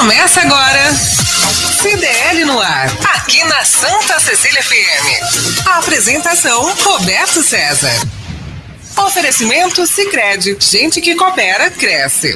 Começa agora. CDL no ar, aqui na Santa Cecília FM. A apresentação Roberto César. Oferecimento Sicredi, gente que coopera cresce.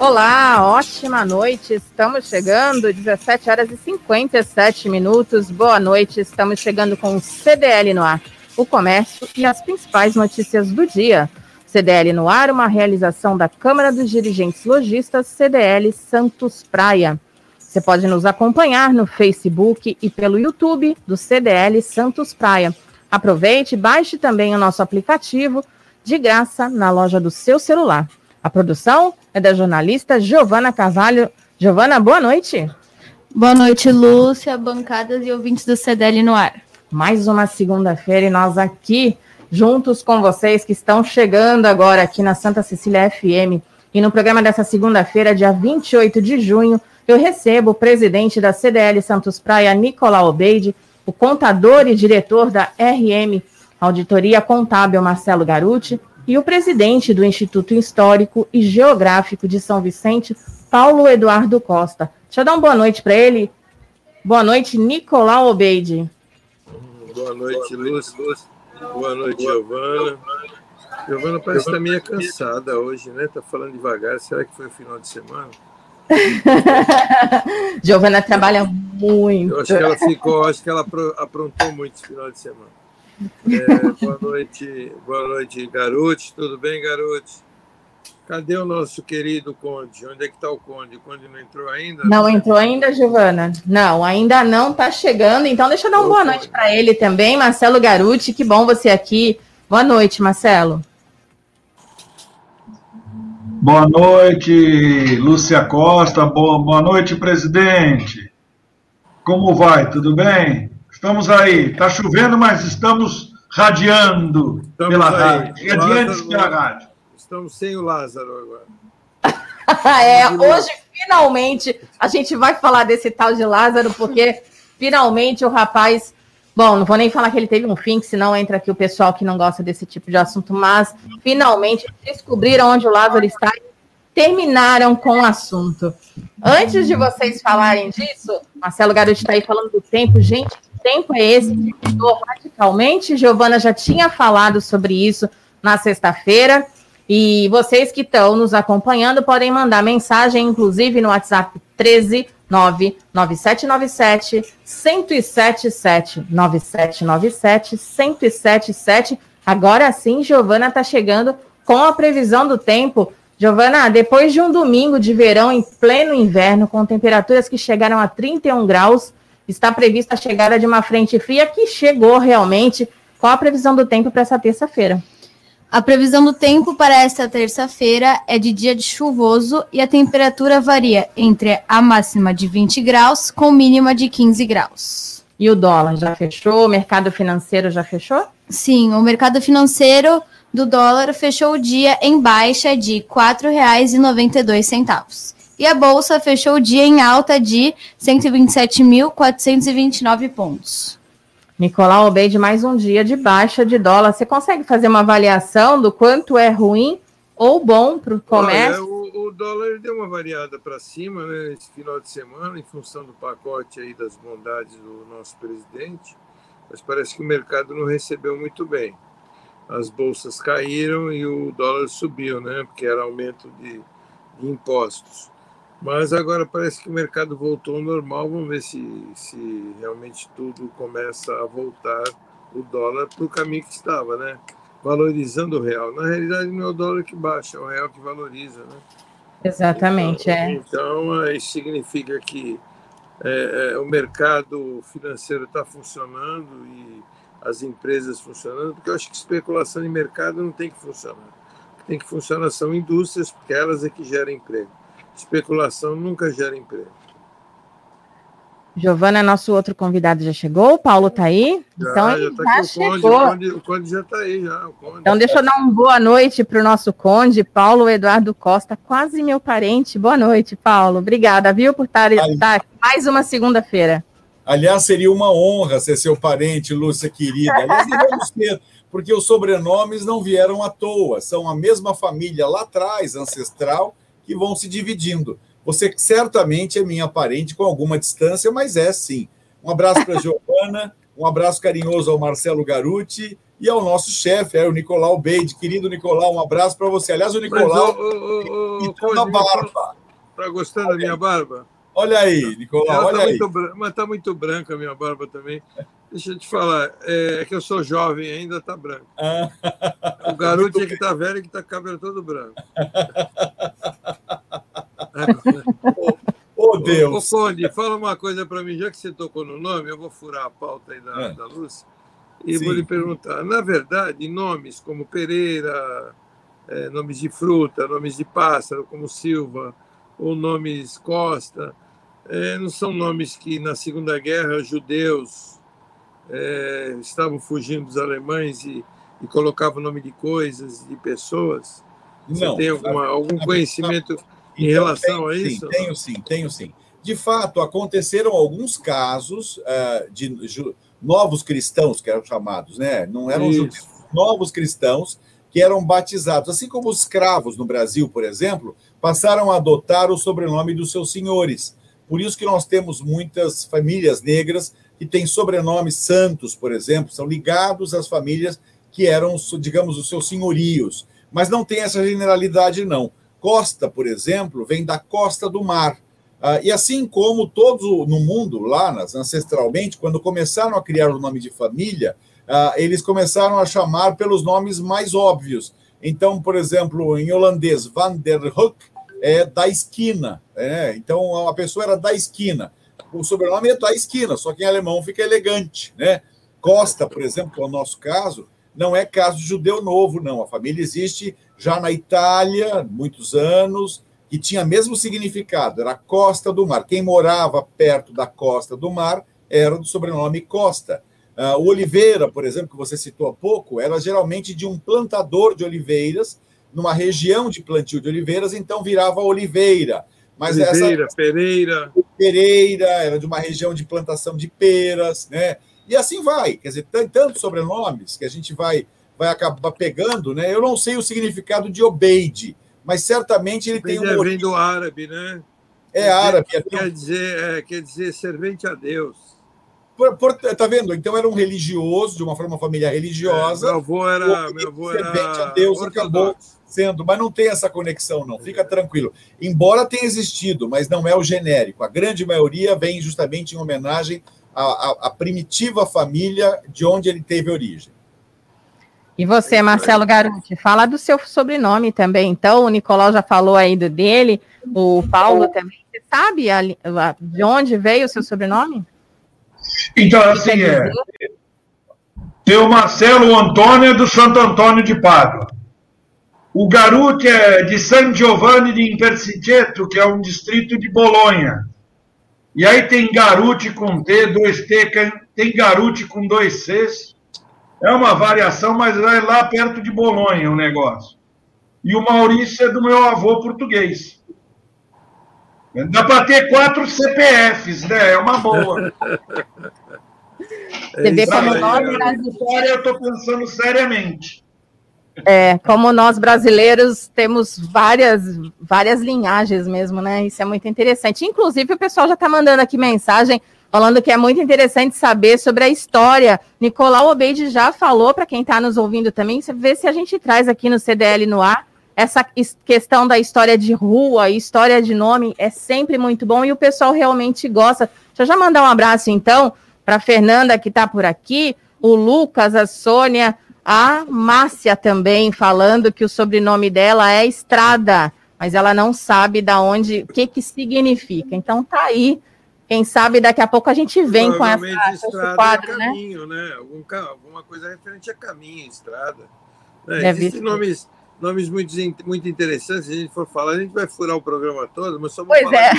Olá, ótima noite. Estamos chegando, 17 horas e 57 minutos. Boa noite. Estamos chegando com o CDL no ar, o comércio e as principais notícias do dia. CDL no ar, uma realização da Câmara dos Dirigentes Logistas CDL Santos Praia. Você pode nos acompanhar no Facebook e pelo YouTube do CDL Santos Praia. Aproveite e baixe também o nosso aplicativo de graça na loja do seu celular. A produção é da jornalista Giovana Carvalho. Giovana, boa noite. Boa noite, Lúcia, bancadas e ouvintes do CDL no ar. Mais uma segunda-feira e nós aqui juntos com vocês que estão chegando agora aqui na Santa Cecília FM. E no programa dessa segunda-feira, dia 28 de junho, eu recebo o presidente da CDL Santos Praia, Nicolau Obeide, o contador e diretor da RM Auditoria Contábil, Marcelo Garuti, e o presidente do Instituto Histórico e Geográfico de São Vicente, Paulo Eduardo Costa. Deixa eu dar uma boa noite para ele. Boa noite, Nicolau Obeide. Boa noite, Lúcia. Boa noite, Giovana. Giovana parece que está meio cansada hoje, né? Está falando devagar. Será que foi o final de semana? Giovana trabalha muito. Eu acho que ela ficou, acho que ela aprontou muito esse final de semana. É, boa noite, boa noite, Garote. Tudo bem, Garote? Cadê o nosso querido Conde? Onde é que está o Conde? O Conde não entrou ainda? Não entrou ainda, Giovana? Não, ainda não está chegando. Então, deixa eu dar uma boa noite para ele também, Marcelo Garuti. Que bom você aqui. Boa noite, Marcelo. Boa noite, Lúcia Costa. Boa, boa noite, presidente. Como vai? Tudo bem? Estamos aí. Está chovendo, mas estamos radiando estamos pela aí. rádio. Radiantes pela rádio. Estamos sem o Lázaro agora. é, hoje, finalmente, a gente vai falar desse tal de Lázaro, porque finalmente o rapaz. Bom, não vou nem falar que ele teve um fim, que senão entra aqui o pessoal que não gosta desse tipo de assunto, mas finalmente descobriram onde o Lázaro está e terminaram com o assunto. Antes de vocês falarem disso, Marcelo Garoto está aí falando do tempo. Gente, que tempo é esse que mudou radicalmente? Giovana já tinha falado sobre isso na sexta-feira. E vocês que estão nos acompanhando podem mandar mensagem, inclusive no WhatsApp 13 99797 1077 9797 1077. Agora sim, Giovana está chegando com a previsão do tempo. Giovana, depois de um domingo de verão em pleno inverno, com temperaturas que chegaram a 31 graus, está prevista a chegada de uma frente fria que chegou realmente. Qual a previsão do tempo para essa terça-feira? A previsão do tempo para esta terça-feira é de dia de chuvoso e a temperatura varia entre a máxima de 20 graus com mínima de 15 graus. E o dólar já fechou? O mercado financeiro já fechou? Sim, o mercado financeiro do dólar fechou o dia em baixa de R$ 4,92. E a bolsa fechou o dia em alta de 127.429 pontos. Nicolau Obeide, mais um dia de baixa de dólar. Você consegue fazer uma avaliação do quanto é ruim ou bom para o comércio? o, o, dólar deu uma variada para cima né, esse final de semana, em função do pacote aí das bondades do nosso presidente, mas parece que o mercado não recebeu muito bem. As bolsas caíram e o dólar subiu, né, porque era aumento de, de impostos. Mas agora parece que o mercado voltou ao normal. Vamos ver se, se realmente tudo começa a voltar o dólar para o caminho que estava, né? Valorizando o real. Na realidade, não é o dólar que baixa, é o real que valoriza, né? Exatamente, então, é. Então, isso significa que é, é, o mercado financeiro está funcionando e as empresas funcionando, porque eu acho que especulação em mercado não tem que funcionar. O que tem que funcionar são indústrias, porque elas é que geram emprego. Especulação nunca gera emprego. Giovana, nosso outro convidado já chegou, o Paulo está aí. Já, então já, tá já chegou. O conde, o conde, já está aí, já. Então deixa eu dar uma boa noite para o nosso conde, Paulo Eduardo Costa, quase meu parente. Boa noite, Paulo. Obrigada, viu, por estar, estar mais uma segunda-feira. Aliás, seria uma honra ser seu parente, Lúcia querida. Aliás, devemos ter porque os sobrenomes não vieram à toa, são a mesma família lá atrás, ancestral, que vão se dividindo. Você certamente é minha parente com alguma distância, mas é sim. Um abraço para a Giovana, um abraço carinhoso ao Marcelo Garuti e ao nosso chefe, é o Nicolau Beide. Querido Nicolau, um abraço para você. Aliás, o Nicolau. Mas, a barba. Está gostando da minha barba? Olha aí, Nicolau, Ela olha tá aí. Muito, mas está muito branca a minha barba também. Deixa eu te falar, é, é que eu sou jovem ainda, está branco. Ah. O garoto é que está velho e que está com o cabelo todo branco. Ô, oh, Deus! Ô, Conde, fala uma coisa para mim, já que você tocou no nome, eu vou furar a pauta aí da, é. da Lúcia e Sim. vou lhe perguntar. Na verdade, nomes como Pereira, é, nomes de fruta, nomes de pássaro, como Silva, ou nomes Costa, é, não são nomes que na Segunda Guerra judeus é, estavam fugindo dos alemães e, e colocavam o nome de coisas, de pessoas? Você não, tem alguma, algum conhecimento em então, relação tenho, a isso? Sim, tenho sim, tenho sim. De fato, aconteceram alguns casos uh, de novos cristãos, que eram chamados, né? Não eram judeus, novos cristãos que eram batizados. Assim como os escravos no Brasil, por exemplo, passaram a adotar o sobrenome dos seus senhores. Por isso que nós temos muitas famílias negras que têm sobrenomes santos, por exemplo, são ligados às famílias que eram, digamos, os seus senhorios. Mas não tem essa generalidade, não. Costa, por exemplo, vem da costa do mar. Ah, e assim como todos no mundo, lá ancestralmente, quando começaram a criar o nome de família, ah, eles começaram a chamar pelos nomes mais óbvios. Então, por exemplo, em holandês, Van der Hoek é da esquina. É, então a pessoa era da esquina. O sobrenome é da esquina, só que em alemão fica elegante. Né? Costa, por exemplo, que é o nosso caso, não é caso de judeu novo, não. A família existe já na Itália, muitos anos, que tinha mesmo significado, era Costa do Mar. Quem morava perto da Costa do Mar era do sobrenome Costa. Uh, o Oliveira, por exemplo, que você citou há pouco, era geralmente de um plantador de oliveiras numa região de plantio de oliveiras, então virava Oliveira. Mas Oliveira, essa Pereira. Pereira, era de uma região de plantação de peras, né? E assim vai. Quer dizer, tem tantos sobrenomes que a gente vai, vai acabar pegando, né? Eu não sei o significado de Obeide, mas certamente ele Obeide tem um. É, vem do árabe, né? É árabe. Quer, quer, dizer, é, quer dizer servente a Deus. Por, por, tá vendo? Então era um religioso, de uma forma família religiosa. É, meu avô era. Meu avô era a Deus ortodoxo. acabou sendo, mas não tem essa conexão, não. Fica tranquilo. Embora tenha existido, mas não é o genérico. A grande maioria vem justamente em homenagem à, à, à primitiva família de onde ele teve origem. E você, Marcelo Garuti, fala do seu sobrenome também. Então, o Nicolau já falou aí do dele, o Paulo também. Você sabe a, a, de onde veio o seu sobrenome? Então, assim, é. Tem o Marcelo Antônio do Santo Antônio de Pádua. O Garuti é de San Giovanni di Impersiceto, que é um distrito de Bolonha. E aí tem Garuti com T, dois T, tem Garuti com dois Cs. É uma variação, mas é lá perto de Bolonha o negócio. E o Maurício é do meu avô português. Dá para ter quatro CPFs, né? É uma boa. Você vê como nós brasileiros. Eu estou pensando seriamente. É, como nós brasileiros temos várias, várias linhagens mesmo, né? Isso é muito interessante. Inclusive, o pessoal já está mandando aqui mensagem falando que é muito interessante saber sobre a história. Nicolau Obeide já falou para quem está nos ouvindo também, você vê se a gente traz aqui no CDL no ar essa questão da história de rua, história de nome, é sempre muito bom e o pessoal realmente gosta. Deixa eu já mandar um abraço, então, para Fernanda, que está por aqui, o Lucas, a Sônia, a Márcia também, falando que o sobrenome dela é Estrada, mas ela não sabe da onde, o que, que significa. Então, tá aí. Quem sabe daqui a pouco a gente vem com essa, esse quadro, é caminho, né? né? Algum, alguma coisa referente a caminho, estrada. Né? Existem nomes nomes muito, muito interessantes. Se a gente for falar, a gente vai furar o programa todo, mas só vou pois falar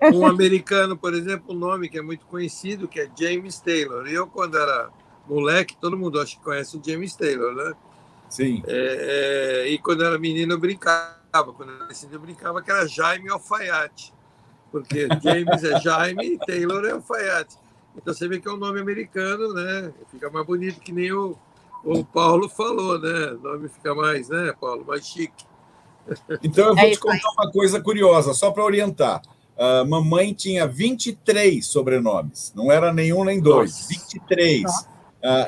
é. um americano, por exemplo, um nome que é muito conhecido, que é James Taylor. Eu, quando era moleque, todo mundo acho que conhece o James Taylor, né? Sim. É, é, e quando era menino, eu brincava. Quando era menino, eu brincava que era Jaime Alfaiate. Porque James é Jaime e Taylor é Alfaiate. Então você vê que é um nome americano, né? Fica mais bonito que nem o, o Paulo falou, né? O nome fica mais, né, Paulo? Mais chique. Então eu vou é te contar uma coisa curiosa, só para orientar. A mamãe tinha 23 sobrenomes, não era nenhum nem dois, Nossa. 23. Uh,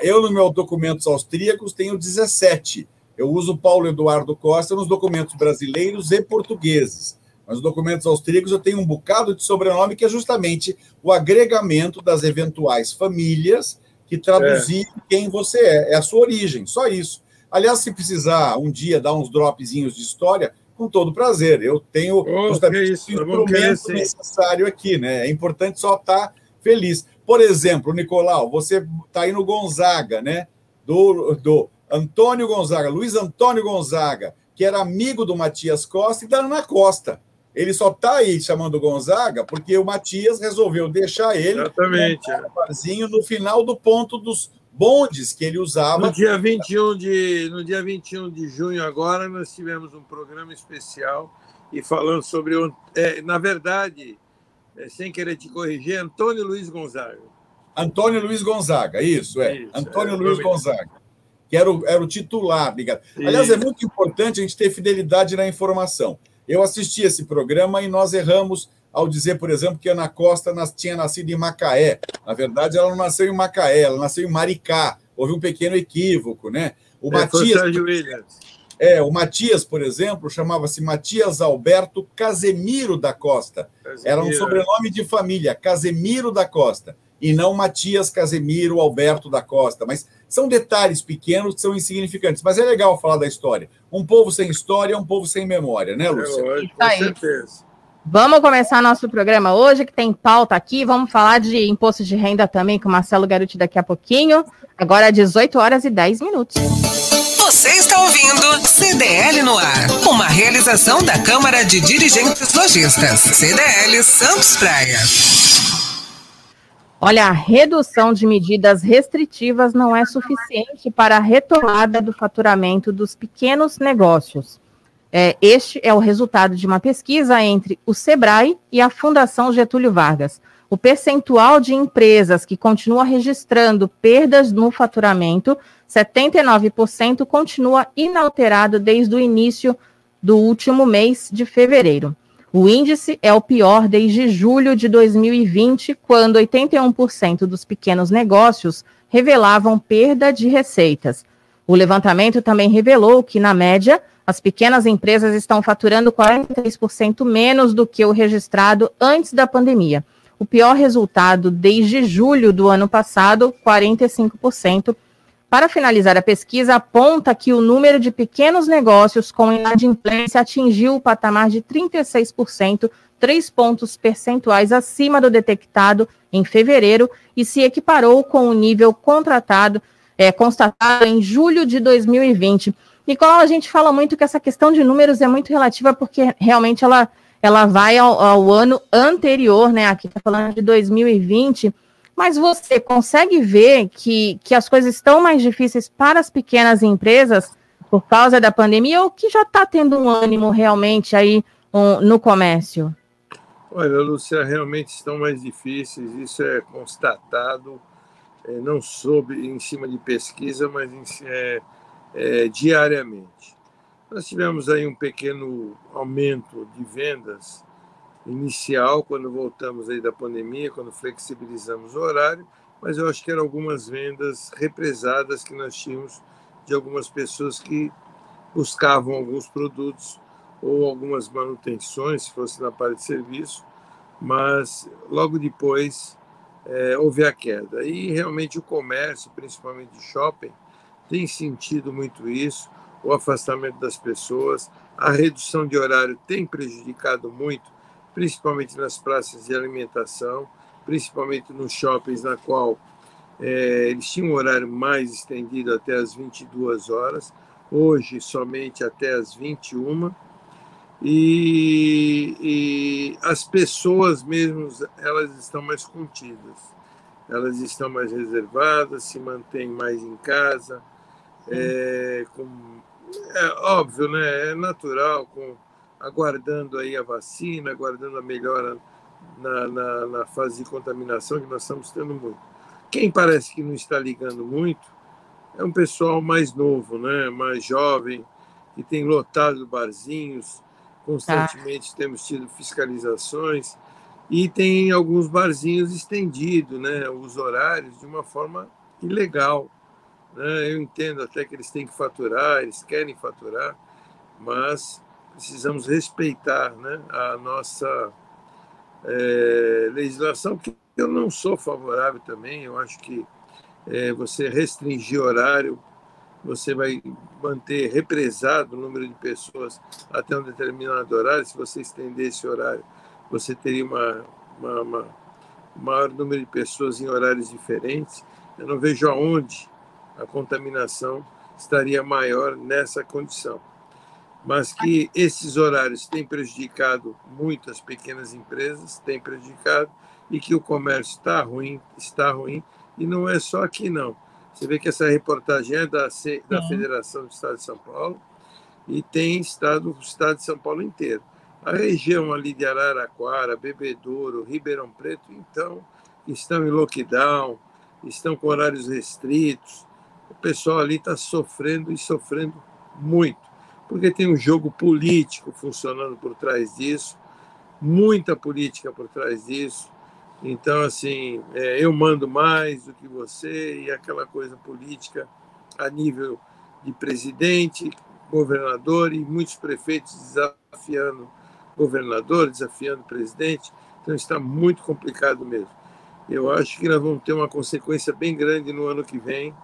eu, nos meus documentos austríacos, tenho 17. Eu uso Paulo Eduardo Costa nos documentos brasileiros e portugueses. Mas nos documentos austríacos eu tenho um bocado de sobrenome que é justamente o agregamento das eventuais famílias que traduziram é. quem você é. É a sua origem, só isso. Aliás, se precisar um dia dar uns dropzinhos de história, com todo prazer. Eu tenho oh, justamente isso, o instrumento necessário aqui, né? É importante só estar feliz. Por exemplo, Nicolau, você está aí no Gonzaga, né? Do, do Antônio Gonzaga, Luiz Antônio Gonzaga, que era amigo do Matias Costa e da Ana Costa. Ele só está aí chamando Gonzaga porque o Matias resolveu deixar ele Exatamente. Um no final do ponto dos bondes que ele usava. No dia 21 de, no dia 21 de junho, agora, nós tivemos um programa especial e falando sobre. É, na verdade, é, sem querer te corrigir, Antônio Luiz Gonzaga. Antônio Luiz Gonzaga, isso, é. Isso, Antônio é, Luiz Gonzaga, que era o, era o titular, ligado? Aliás, é muito importante a gente ter fidelidade na informação. Eu assisti esse programa e nós erramos ao dizer, por exemplo, que Ana Costa tinha nascido em Macaé. Na verdade, ela não nasceu em Macaé, ela nasceu em Maricá. Houve um pequeno equívoco, né? O é, Matias. É, o Matias, por exemplo, chamava-se Matias Alberto Casemiro da Costa. Casemiro. Era um sobrenome de família, Casemiro da Costa, e não Matias Casemiro Alberto da Costa. Mas são detalhes pequenos que são insignificantes. Mas é legal falar da história. Um povo sem história é um povo sem memória, né, Lúcia? É, com certeza. Vamos começar nosso programa hoje, que tem pauta aqui. Vamos falar de imposto de renda também com o Marcelo Garuti daqui a pouquinho. Agora, 18 horas e 10 minutos. Você está ouvindo CDL no ar, uma realização da Câmara de Dirigentes Lojistas, CDL Santos Praia. Olha, a redução de medidas restritivas não é suficiente para a retomada do faturamento dos pequenos negócios. É, este é o resultado de uma pesquisa entre o SEBRAE e a Fundação Getúlio Vargas. O percentual de empresas que continua registrando perdas no faturamento, 79%, continua inalterado desde o início do último mês de fevereiro. O índice é o pior desde julho de 2020, quando 81% dos pequenos negócios revelavam perda de receitas. O levantamento também revelou que, na média, as pequenas empresas estão faturando 43% menos do que o registrado antes da pandemia. O pior resultado desde julho do ano passado, 45%. Para finalizar a pesquisa, aponta que o número de pequenos negócios com inadimplência atingiu o patamar de 36%, três pontos percentuais acima do detectado em fevereiro e se equiparou com o nível contratado, é, constatado em julho de 2020. Nicolau, a gente fala muito que essa questão de números é muito relativa porque realmente ela, ela vai ao, ao ano anterior, né? Aqui está falando de 2020. Mas você consegue ver que, que as coisas estão mais difíceis para as pequenas empresas por causa da pandemia ou que já está tendo um ânimo realmente aí um, no comércio? Olha, Lúcia, realmente estão mais difíceis, isso é constatado, é, não sob em cima de pesquisa, mas em, é, é, diariamente. Nós tivemos aí um pequeno aumento de vendas inicial quando voltamos aí da pandemia, quando flexibilizamos o horário, mas eu acho que eram algumas vendas represadas que nós tínhamos de algumas pessoas que buscavam alguns produtos ou algumas manutenções, se fosse na parte de serviço, mas logo depois é, houve a queda. E realmente o comércio, principalmente de shopping, tem sentido muito isso, o afastamento das pessoas, a redução de horário tem prejudicado muito, principalmente nas praças de alimentação, principalmente nos shoppings, na qual é, eles tinham um horário mais estendido até as 22 horas, hoje somente até as 21 e, e as pessoas mesmo elas estão mais contidas, elas estão mais reservadas, se mantêm mais em casa, é, com, é óbvio, né? É natural, com, aguardando aí a vacina, aguardando a melhora na, na, na, fase de contaminação que nós estamos tendo muito. Quem parece que não está ligando muito é um pessoal mais novo, né? mais jovem, que tem lotado barzinhos, constantemente temos tido fiscalizações e tem alguns barzinhos estendido né, os horários de uma forma ilegal. Né? Eu entendo até que eles têm que faturar, eles querem faturar, mas precisamos respeitar né, a nossa é, legislação, que eu não sou favorável também, eu acho que é, você restringir horário, você vai manter represado o número de pessoas até um determinado horário. Se você estender esse horário, você teria uma, uma, uma um maior número de pessoas em horários diferentes. Eu não vejo aonde a contaminação estaria maior nessa condição. Mas que esses horários têm prejudicado muitas pequenas empresas, têm prejudicado, e que o comércio está ruim, está ruim, e não é só aqui, não. Você vê que essa reportagem é da, da Federação do Estado de São Paulo e tem estado o Estado de São Paulo inteiro. A região ali de Araraquara, Bebedouro, Ribeirão Preto, então, estão em lockdown, estão com horários restritos. O pessoal ali está sofrendo e sofrendo muito, porque tem um jogo político funcionando por trás disso, muita política por trás disso. Então, assim, é, eu mando mais do que você e aquela coisa política a nível de presidente, governador e muitos prefeitos desafiando governador, desafiando presidente. Então, está muito complicado mesmo. Eu acho que nós vamos ter uma consequência bem grande no ano que vem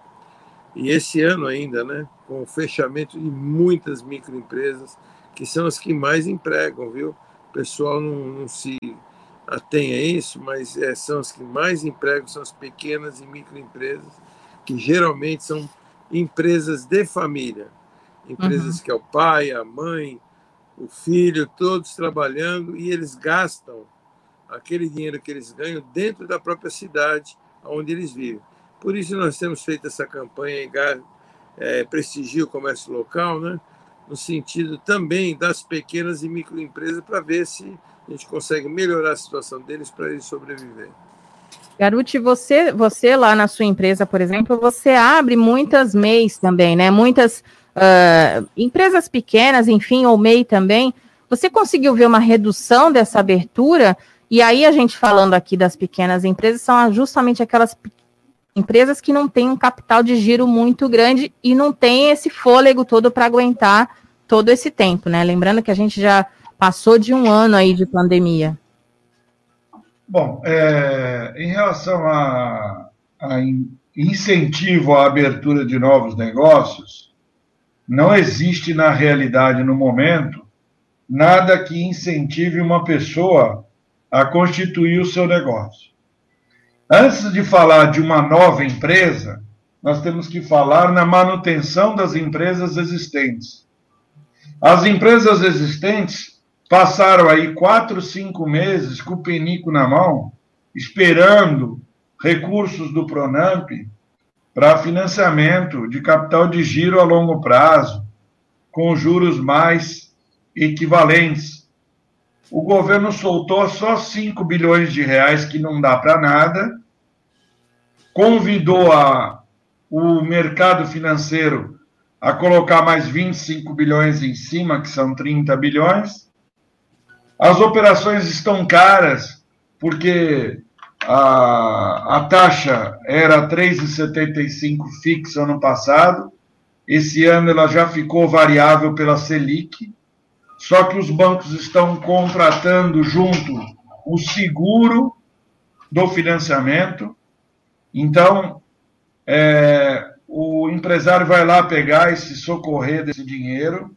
e esse ano ainda, né, com o fechamento de muitas microempresas, que são as que mais empregam, viu? O pessoal não, não se atém a isso, mas é, são as que mais empregam, são as pequenas e microempresas, que geralmente são empresas de família, empresas uhum. que é o pai, a mãe, o filho, todos trabalhando e eles gastam aquele dinheiro que eles ganham dentro da própria cidade onde eles vivem. Por isso nós temos feito essa campanha em é, prestigiar o comércio local, né? no sentido também das pequenas e microempresas, para ver se a gente consegue melhorar a situação deles para eles sobreviverem. Garuti, você, você lá na sua empresa, por exemplo, você abre muitas MEIs também, né? Muitas uh, empresas pequenas, enfim, ou MEI também. Você conseguiu ver uma redução dessa abertura? E aí, a gente falando aqui das pequenas empresas, são justamente aquelas empresas que não têm um capital de giro muito grande e não tem esse fôlego todo para aguentar todo esse tempo, né? Lembrando que a gente já passou de um ano aí de pandemia. Bom, é, em relação a, a incentivo à abertura de novos negócios, não existe na realidade, no momento, nada que incentive uma pessoa a constituir o seu negócio. Antes de falar de uma nova empresa, nós temos que falar na manutenção das empresas existentes. As empresas existentes passaram aí quatro, cinco meses com o penico na mão, esperando recursos do Pronamp para financiamento de capital de giro a longo prazo, com juros mais equivalentes. O governo soltou só 5 bilhões de reais, que não dá para nada, convidou a, o mercado financeiro a colocar mais 25 bilhões em cima, que são 30 bilhões, as operações estão caras porque a, a taxa era 3,75 fixa ano passado. Esse ano ela já ficou variável pela Selic. Só que os bancos estão contratando junto o seguro do financiamento. Então, é, o empresário vai lá pegar e se socorrer desse dinheiro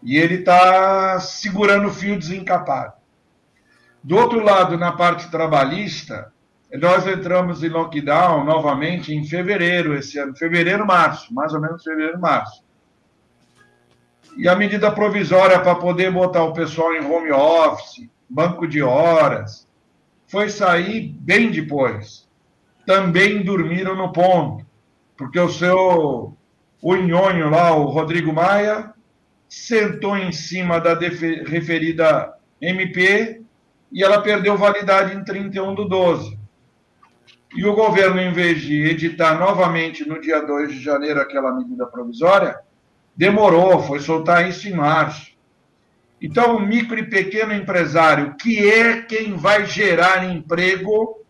e ele está segurando o fio desencapado. Do outro lado, na parte trabalhista, nós entramos em lockdown novamente em fevereiro esse ano, fevereiro, março, mais ou menos fevereiro, março. E a medida provisória para poder botar o pessoal em home office, banco de horas, foi sair bem depois. Também dormiram no ponto, porque o seu o nhonho lá, o Rodrigo Maia, sentou em cima da referida MP e ela perdeu validade em 31 do 12. E o governo, em vez de editar novamente no dia 2 de janeiro aquela medida provisória, demorou, foi soltar isso em março. Então, o micro e pequeno empresário, que é quem vai gerar emprego,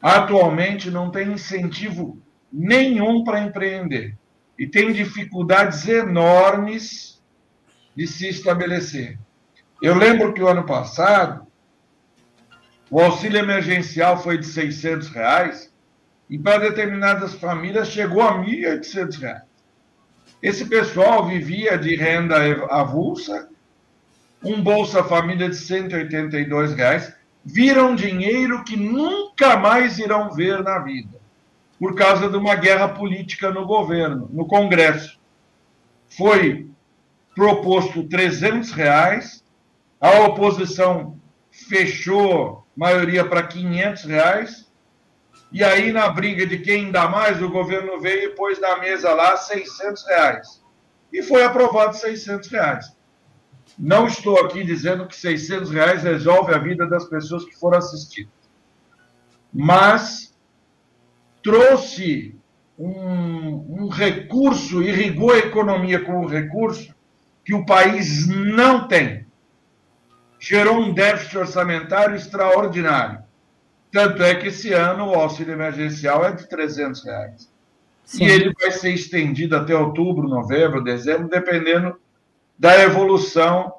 atualmente não tem incentivo nenhum para empreender e tem dificuldades enormes de se estabelecer. Eu lembro que o ano passado o auxílio emergencial foi de 600 reais e para determinadas famílias chegou a 1.800 reais. Esse pessoal vivia de renda avulsa, um Bolsa Família de 182 reais, viram dinheiro que nunca mais irão ver na vida, por causa de uma guerra política no governo, no Congresso. Foi proposto 300 reais, a oposição fechou maioria para 500 reais, e aí na briga de quem dá mais, o governo veio e pôs na mesa lá 600 reais. E foi aprovado 600 reais. Não estou aqui dizendo que 600 reais resolve a vida das pessoas que foram assistidas. Mas trouxe um, um recurso, irrigou a economia com um recurso que o país não tem. Gerou um déficit orçamentário extraordinário. Tanto é que esse ano o auxílio emergencial é de 300 reais. Sim. E ele vai ser estendido até outubro, novembro, dezembro, dependendo da evolução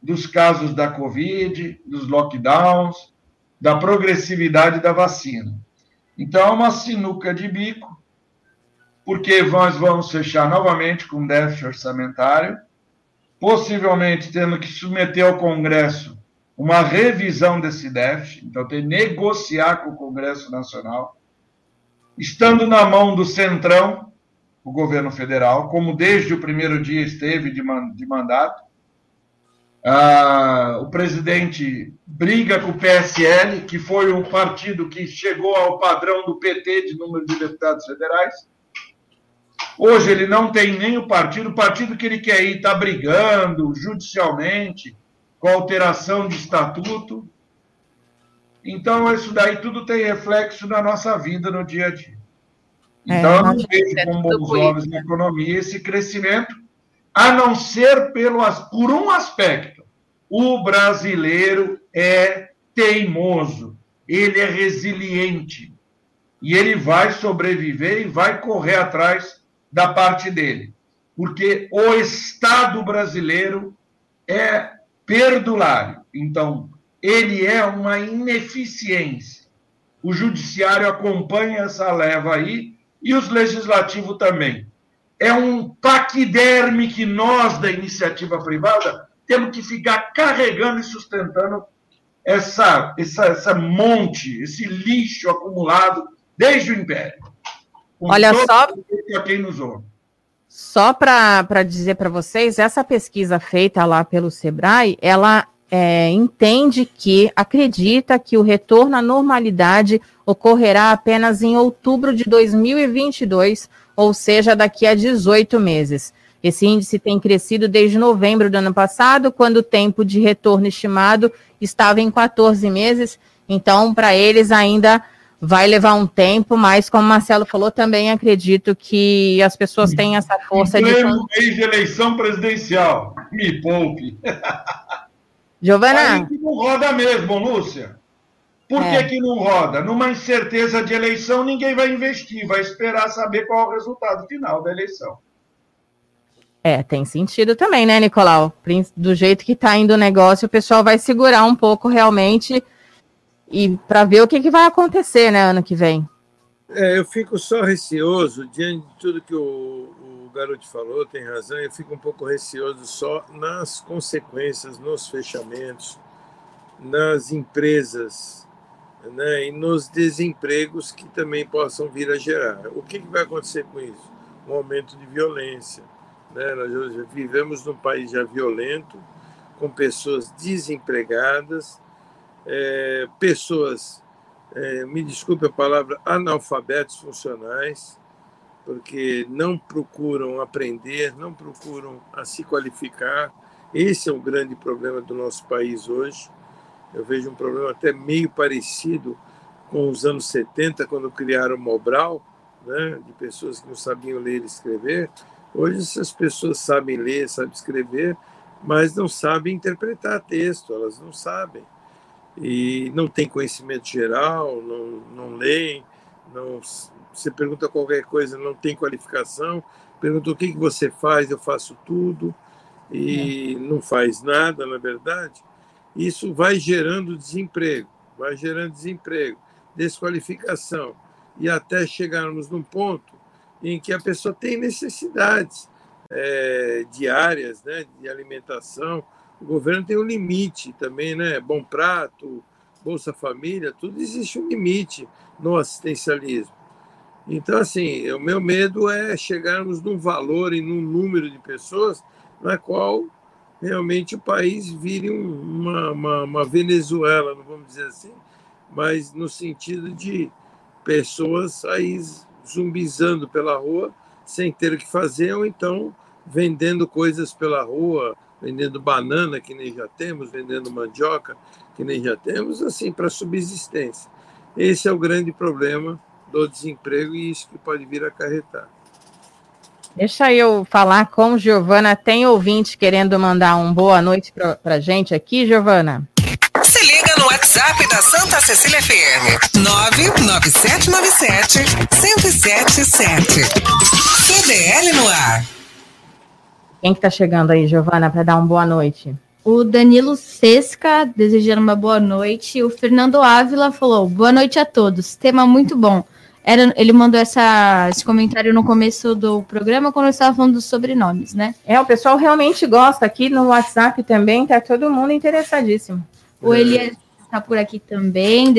dos casos da Covid, dos lockdowns, da progressividade da vacina. Então, é uma sinuca de bico, porque nós vamos fechar novamente com déficit orçamentário, possivelmente tendo que submeter ao Congresso uma revisão desse déficit, então tem que negociar com o Congresso Nacional, estando na mão do Centrão, o governo federal, como desde o primeiro dia esteve de, de mandato. Ah, o presidente briga com o PSL, que foi o partido que chegou ao padrão do PT de número de deputados federais. Hoje ele não tem nem o partido, o partido que ele quer ir está brigando judicialmente com alteração de estatuto. Então, isso daí tudo tem reflexo na nossa vida no dia a dia. É, então, é, eu não vejo com bons olhos na economia esse crescimento, a não ser pelo, por um aspecto. O brasileiro é teimoso, ele é resiliente, e ele vai sobreviver e vai correr atrás da parte dele. Porque o Estado brasileiro é perdulário. Então, ele é uma ineficiência. O judiciário acompanha essa leva aí e os legislativos também. É um paquiderme que nós, da iniciativa privada, temos que ficar carregando e sustentando essa, essa, essa monte, esse lixo acumulado desde o Império. Olha só. A quem nos ouve. Só para dizer para vocês, essa pesquisa feita lá pelo Sebrae, ela é, entende que, acredita que o retorno à normalidade ocorrerá apenas em outubro de 2022, ou seja, daqui a 18 meses. Esse índice tem crescido desde novembro do ano passado, quando o tempo de retorno estimado estava em 14 meses. Então, para eles ainda vai levar um tempo, mas como o Marcelo falou, também acredito que as pessoas têm essa força de. mês de eleição presidencial. Me poupe. Giovana. Aí que não roda mesmo, Lúcia. Por é. que, que não roda? Numa incerteza de eleição, ninguém vai investir, vai esperar saber qual é o resultado final da eleição. É, tem sentido também, né, Nicolau? Do jeito que está indo o negócio, o pessoal vai segurar um pouco realmente e para ver o que, que vai acontecer, né, ano que vem. É, eu fico só receoso diante de tudo que o, o garoto falou, tem razão, eu fico um pouco receoso só nas consequências, nos fechamentos, nas empresas né, e nos desempregos que também possam vir a gerar. O que, que vai acontecer com isso? Um aumento de violência. Né? Nós vivemos num país já violento, com pessoas desempregadas, é, pessoas, é, me desculpe a palavra, analfabetos funcionais, porque não procuram aprender, não procuram a se qualificar. Esse é o grande problema do nosso país hoje. Eu vejo um problema até meio parecido com os anos 70, quando criaram o Mobral, né, de pessoas que não sabiam ler e escrever. Hoje essas pessoas sabem ler, sabem escrever, mas não sabem interpretar texto, elas não sabem. E não têm conhecimento geral, não, não leem, não, você pergunta qualquer coisa, não tem qualificação, pergunta o que, que você faz, eu faço tudo, e é. não faz nada, na verdade. Isso vai gerando desemprego, vai gerando desemprego, desqualificação, e até chegarmos num ponto em que a pessoa tem necessidades é, diárias né, de alimentação. O governo tem um limite também, né? Bom Prato, Bolsa Família, tudo existe um limite no assistencialismo. Então, assim, o meu medo é chegarmos num valor e num número de pessoas na qual realmente o país vire uma, uma, uma Venezuela, não vamos dizer assim, mas no sentido de pessoas aí zumbizando pela rua sem ter o que fazer, ou então vendendo coisas pela rua, vendendo banana, que nem já temos, vendendo mandioca, que nem já temos, assim, para subsistência. Esse é o grande problema do desemprego e isso que pode vir a acarretar. Deixa eu falar com Giovana. Tem ouvinte querendo mandar um boa noite para a gente aqui, Giovana? Se liga no WhatsApp da Santa Cecília FM. 99797-1077. CDL no ar. Quem que tá chegando aí, Giovana, para dar uma boa noite? O Danilo Sesca desejando uma boa noite. O Fernando Ávila falou: boa noite a todos. Tema muito bom. Era, ele mandou essa, esse comentário no começo do programa, quando eu estava falando dos sobrenomes, né? É, o pessoal realmente gosta. Aqui no WhatsApp também tá todo mundo interessadíssimo. O Elias está por aqui também,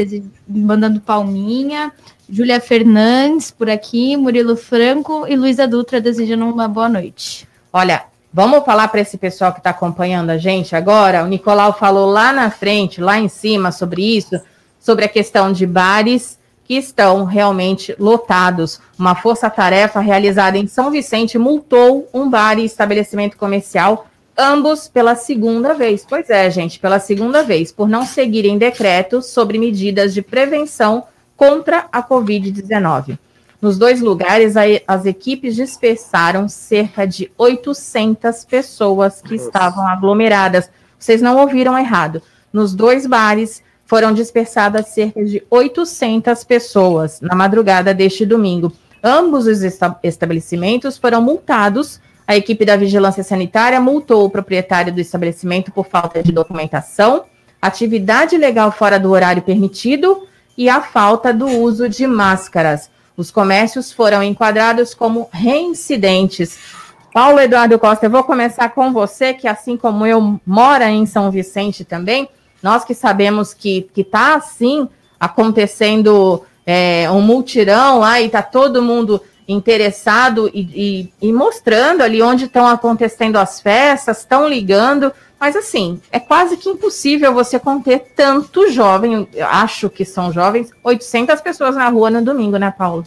mandando palminha. Júlia Fernandes por aqui, Murilo Franco e Luísa Dutra desejando uma boa noite. Olha, vamos falar para esse pessoal que está acompanhando a gente agora. O Nicolau falou lá na frente, lá em cima, sobre isso, sobre a questão de bares que estão realmente lotados. Uma força-tarefa realizada em São Vicente multou um bar e estabelecimento comercial, ambos pela segunda vez. Pois é, gente, pela segunda vez, por não seguirem decretos sobre medidas de prevenção contra a Covid-19. Nos dois lugares, as equipes dispersaram cerca de 800 pessoas que Nossa. estavam aglomeradas. Vocês não ouviram errado. Nos dois bares, foram dispersadas cerca de 800 pessoas na madrugada deste domingo. Ambos os estabelecimentos foram multados. A equipe da Vigilância Sanitária multou o proprietário do estabelecimento por falta de documentação, atividade legal fora do horário permitido e a falta do uso de máscaras. Os comércios foram enquadrados como reincidentes. Paulo Eduardo Costa, eu vou começar com você, que assim como eu mora em São Vicente também. Nós que sabemos que está assim acontecendo é, um multirão lá e está todo mundo interessado e, e, e mostrando ali onde estão acontecendo as festas, estão ligando, mas assim, é quase que impossível você conter tanto jovem, acho que são jovens, 800 pessoas na rua no domingo, né, Paulo?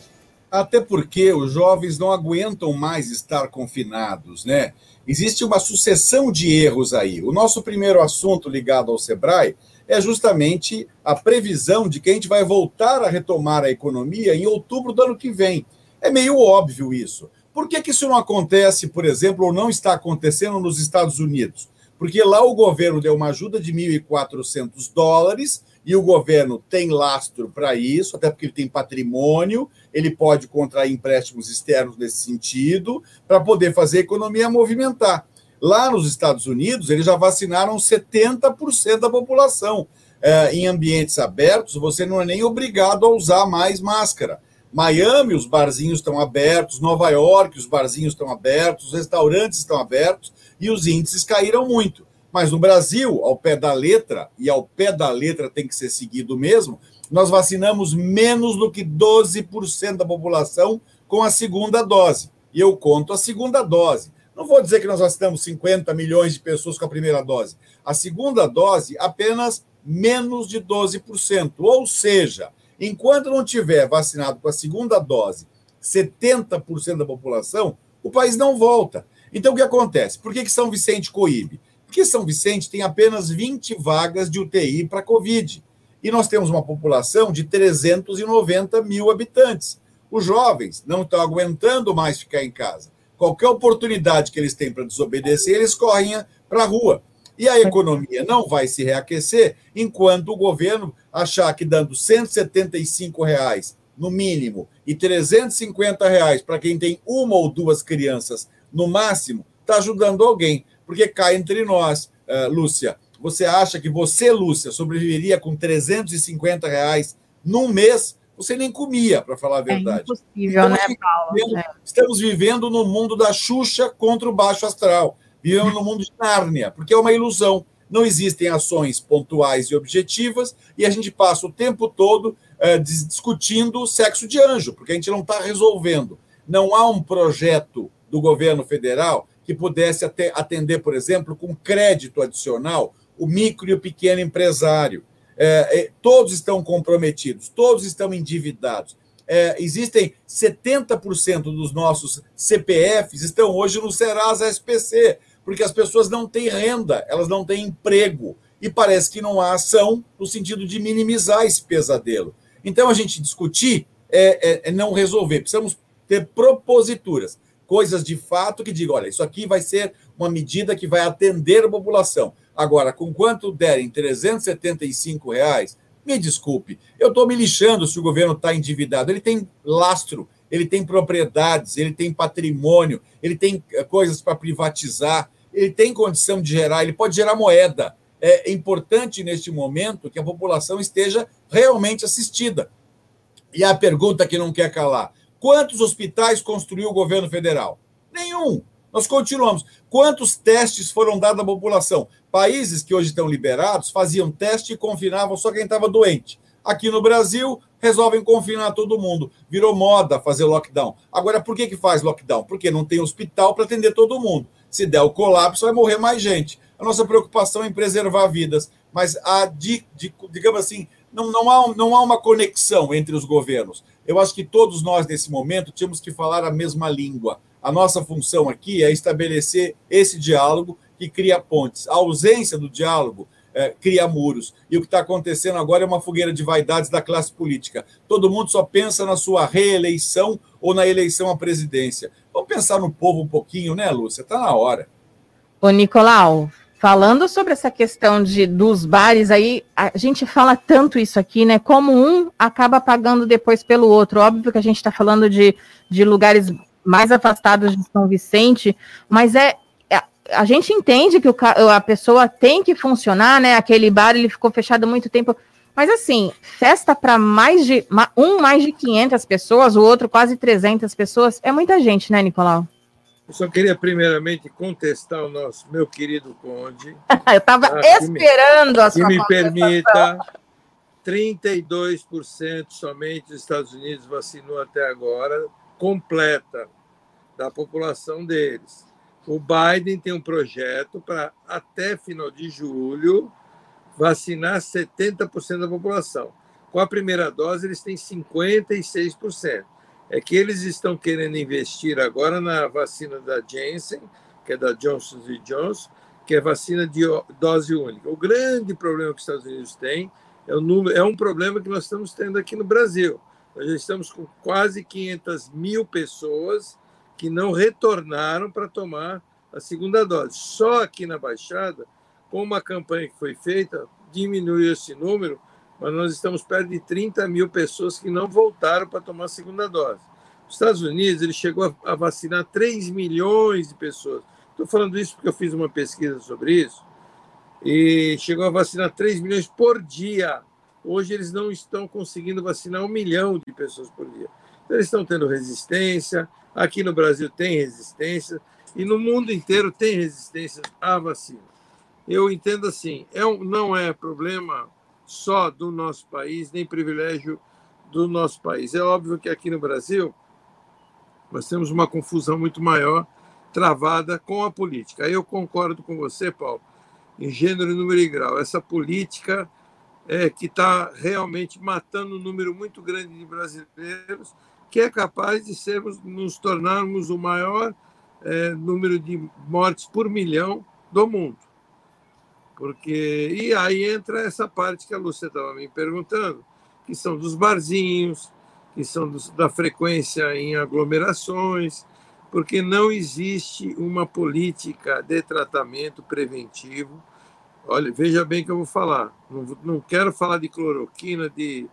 Até porque os jovens não aguentam mais estar confinados, né? Existe uma sucessão de erros aí. O nosso primeiro assunto ligado ao Sebrae é justamente a previsão de que a gente vai voltar a retomar a economia em outubro do ano que vem. É meio óbvio isso. Por que, que isso não acontece, por exemplo, ou não está acontecendo nos Estados Unidos? Porque lá o governo deu uma ajuda de 1.400 dólares e o governo tem lastro para isso, até porque ele tem patrimônio, ele pode contrair empréstimos externos nesse sentido, para poder fazer a economia movimentar. Lá nos Estados Unidos, eles já vacinaram 70% da população. É, em ambientes abertos, você não é nem obrigado a usar mais máscara. Miami, os barzinhos estão abertos, Nova York, os barzinhos estão abertos, os restaurantes estão abertos e os índices caíram muito. Mas no Brasil, ao pé da letra, e ao pé da letra tem que ser seguido mesmo, nós vacinamos menos do que 12% da população com a segunda dose. E eu conto a segunda dose. Não vou dizer que nós vacinamos 50 milhões de pessoas com a primeira dose. A segunda dose, apenas menos de 12%. Ou seja, enquanto não tiver vacinado com a segunda dose 70% da população, o país não volta. Então, o que acontece? Por que, que São Vicente coíbe? Porque São Vicente tem apenas 20 vagas de UTI para Covid. E nós temos uma população de 390 mil habitantes. Os jovens não estão aguentando mais ficar em casa. Qualquer oportunidade que eles têm para desobedecer, eles correm para a rua. E a economia não vai se reaquecer enquanto o governo achar que dando 175 reais no mínimo e 350 reais para quem tem uma ou duas crianças no máximo, está ajudando alguém. Porque cai entre nós, uh, Lúcia. Você acha que você, Lúcia, sobreviveria com 350 reais num mês? Você nem comia, para falar a é verdade. É impossível, então, né, Paulo? Vivendo, é. Estamos vivendo no mundo da Xuxa contra o baixo astral. Vivemos no mundo de Nárnia, porque é uma ilusão. Não existem ações pontuais e objetivas, e a gente passa o tempo todo é, discutindo sexo de anjo, porque a gente não está resolvendo. Não há um projeto do governo federal que pudesse atender, por exemplo, com crédito adicional, o micro e o pequeno empresário. É, todos estão comprometidos, todos estão endividados. É, existem 70% dos nossos CPFs estão hoje no Serasa SPC, porque as pessoas não têm renda, elas não têm emprego. E parece que não há ação no sentido de minimizar esse pesadelo. Então, a gente discutir é, é, é não resolver. Precisamos ter proposituras, coisas de fato que digam: olha, isso aqui vai ser uma medida que vai atender a população. Agora, com quanto derem 375 reais, me desculpe, eu estou me lixando se o governo está endividado. Ele tem lastro, ele tem propriedades, ele tem patrimônio, ele tem eh, coisas para privatizar, ele tem condição de gerar, ele pode gerar moeda é importante neste momento que a população esteja realmente assistida. E a pergunta que não quer calar: quantos hospitais construiu o governo federal? Nenhum. Nós continuamos. Quantos testes foram dados à população? Países que hoje estão liberados faziam teste e confinavam só quem estava doente. Aqui no Brasil, resolvem confinar todo mundo. Virou moda fazer lockdown. Agora, por que, que faz lockdown? Porque não tem hospital para atender todo mundo. Se der o colapso, vai morrer mais gente. A nossa preocupação é em preservar vidas, mas há, de, de, digamos assim, não, não, há, não há uma conexão entre os governos. Eu acho que todos nós, nesse momento, tínhamos que falar a mesma língua. A nossa função aqui é estabelecer esse diálogo que cria pontes. A ausência do diálogo é, cria muros. E o que está acontecendo agora é uma fogueira de vaidades da classe política. Todo mundo só pensa na sua reeleição ou na eleição à presidência. Vamos pensar no povo um pouquinho, né, Lúcia? Está na hora. Ô, Nicolau, falando sobre essa questão de, dos bares aí, a gente fala tanto isso aqui, né? Como um acaba pagando depois pelo outro. Óbvio que a gente está falando de, de lugares mais afastados de São Vicente, mas é a gente entende que o, a pessoa tem que funcionar, né? Aquele bar ele ficou fechado muito tempo. Mas assim, festa para mais de um mais de 500 pessoas, o outro quase 300 pessoas, é muita gente, né, Nicolau? Eu só queria, primeiramente, contestar o nosso meu querido Conde. Eu estava tá? esperando a sua Que me permita, 32% somente dos Estados Unidos vacinou até agora, completa, da população deles. O Biden tem um projeto para, até final de julho, vacinar 70% da população. Com a primeira dose, eles têm 56% é que eles estão querendo investir agora na vacina da Janssen, que é da Johnson Johnson, que é vacina de dose única. O grande problema que os Estados Unidos têm é, número, é um problema que nós estamos tendo aqui no Brasil. Nós já estamos com quase 500 mil pessoas que não retornaram para tomar a segunda dose. Só aqui na Baixada, com uma campanha que foi feita, diminuiu esse número mas nós estamos perto de 30 mil pessoas que não voltaram para tomar a segunda dose. Os Estados Unidos ele chegou a vacinar 3 milhões de pessoas. Estou falando isso porque eu fiz uma pesquisa sobre isso. E chegou a vacinar 3 milhões por dia. Hoje eles não estão conseguindo vacinar um milhão de pessoas por dia. Então, eles estão tendo resistência. Aqui no Brasil tem resistência. E no mundo inteiro tem resistência à vacina. Eu entendo assim, é um, não é problema só do nosso país, nem privilégio do nosso país. É óbvio que aqui no Brasil nós temos uma confusão muito maior travada com a política. Eu concordo com você, Paulo, em gênero, número e grau. Essa política é que está realmente matando um número muito grande de brasileiros, que é capaz de sermos, nos tornarmos o maior é, número de mortes por milhão do mundo Porque e aí entra essa parte que a Lúcia estava me perguntando, que são dos barzinhos, que são dos, da frequência em aglomerações, porque não existe uma política de tratamento preventivo. Olha, veja bem que eu vou falar. Não, não quero falar de cloroquina, de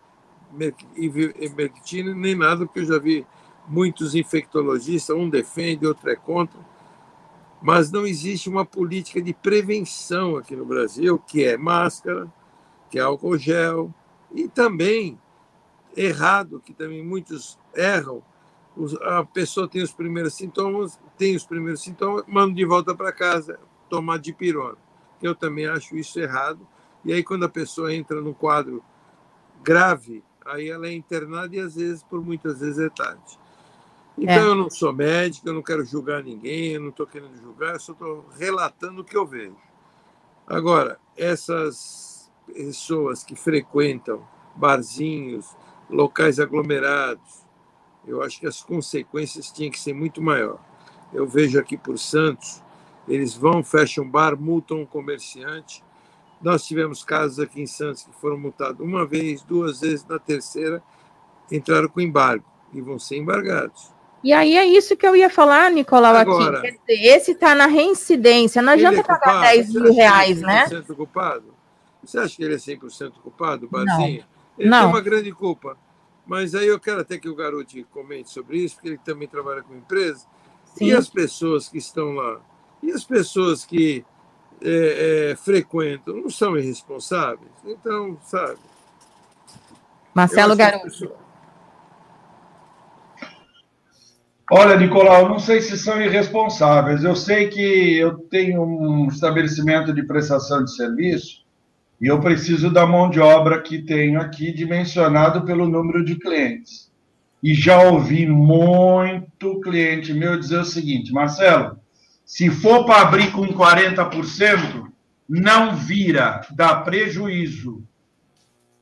ivermectina, nem nada, porque eu já vi muitos infectologistas, um defende, outro é contra. Mas não existe uma política de prevenção aqui no Brasil, que é máscara, que é álcool gel, e também errado, que também muitos erram, a pessoa tem os primeiros sintomas, tem os primeiros sintomas, manda de volta para casa tomar dipirona. Eu também acho isso errado. E aí, quando a pessoa entra num quadro grave, aí ela é internada e às vezes, por muitas vezes, é tarde. Então, é. eu não sou médico, eu não quero julgar ninguém, eu não estou querendo julgar, eu só estou relatando o que eu vejo. Agora, essas pessoas que frequentam barzinhos, locais aglomerados, eu acho que as consequências tinham que ser muito maior. Eu vejo aqui por Santos, eles vão, fecham bar, multam um comerciante. Nós tivemos casos aqui em Santos que foram multados uma vez, duas vezes, na terceira entraram com embargo e vão ser embargados. E aí é isso que eu ia falar, Nicolau, Agora, aqui. Dizer, esse está na reincidência, não adianta é pagar 10 mil reais, né? É culpado? Você acha que ele é 100% culpado, Barzinho? Não. Ele não. tem uma grande culpa. Mas aí eu quero até que o garoto comente sobre isso, porque ele também trabalha com empresa. Sim. E as pessoas que estão lá? E as pessoas que é, é, frequentam não são irresponsáveis? Então, sabe? Marcelo Garoto. Olha, Nicolau, não sei se são irresponsáveis. Eu sei que eu tenho um estabelecimento de prestação de serviço e eu preciso da mão de obra que tenho aqui, dimensionado pelo número de clientes. E já ouvi muito cliente meu dizer o seguinte: Marcelo, se for para abrir com 40%, não vira, dá prejuízo.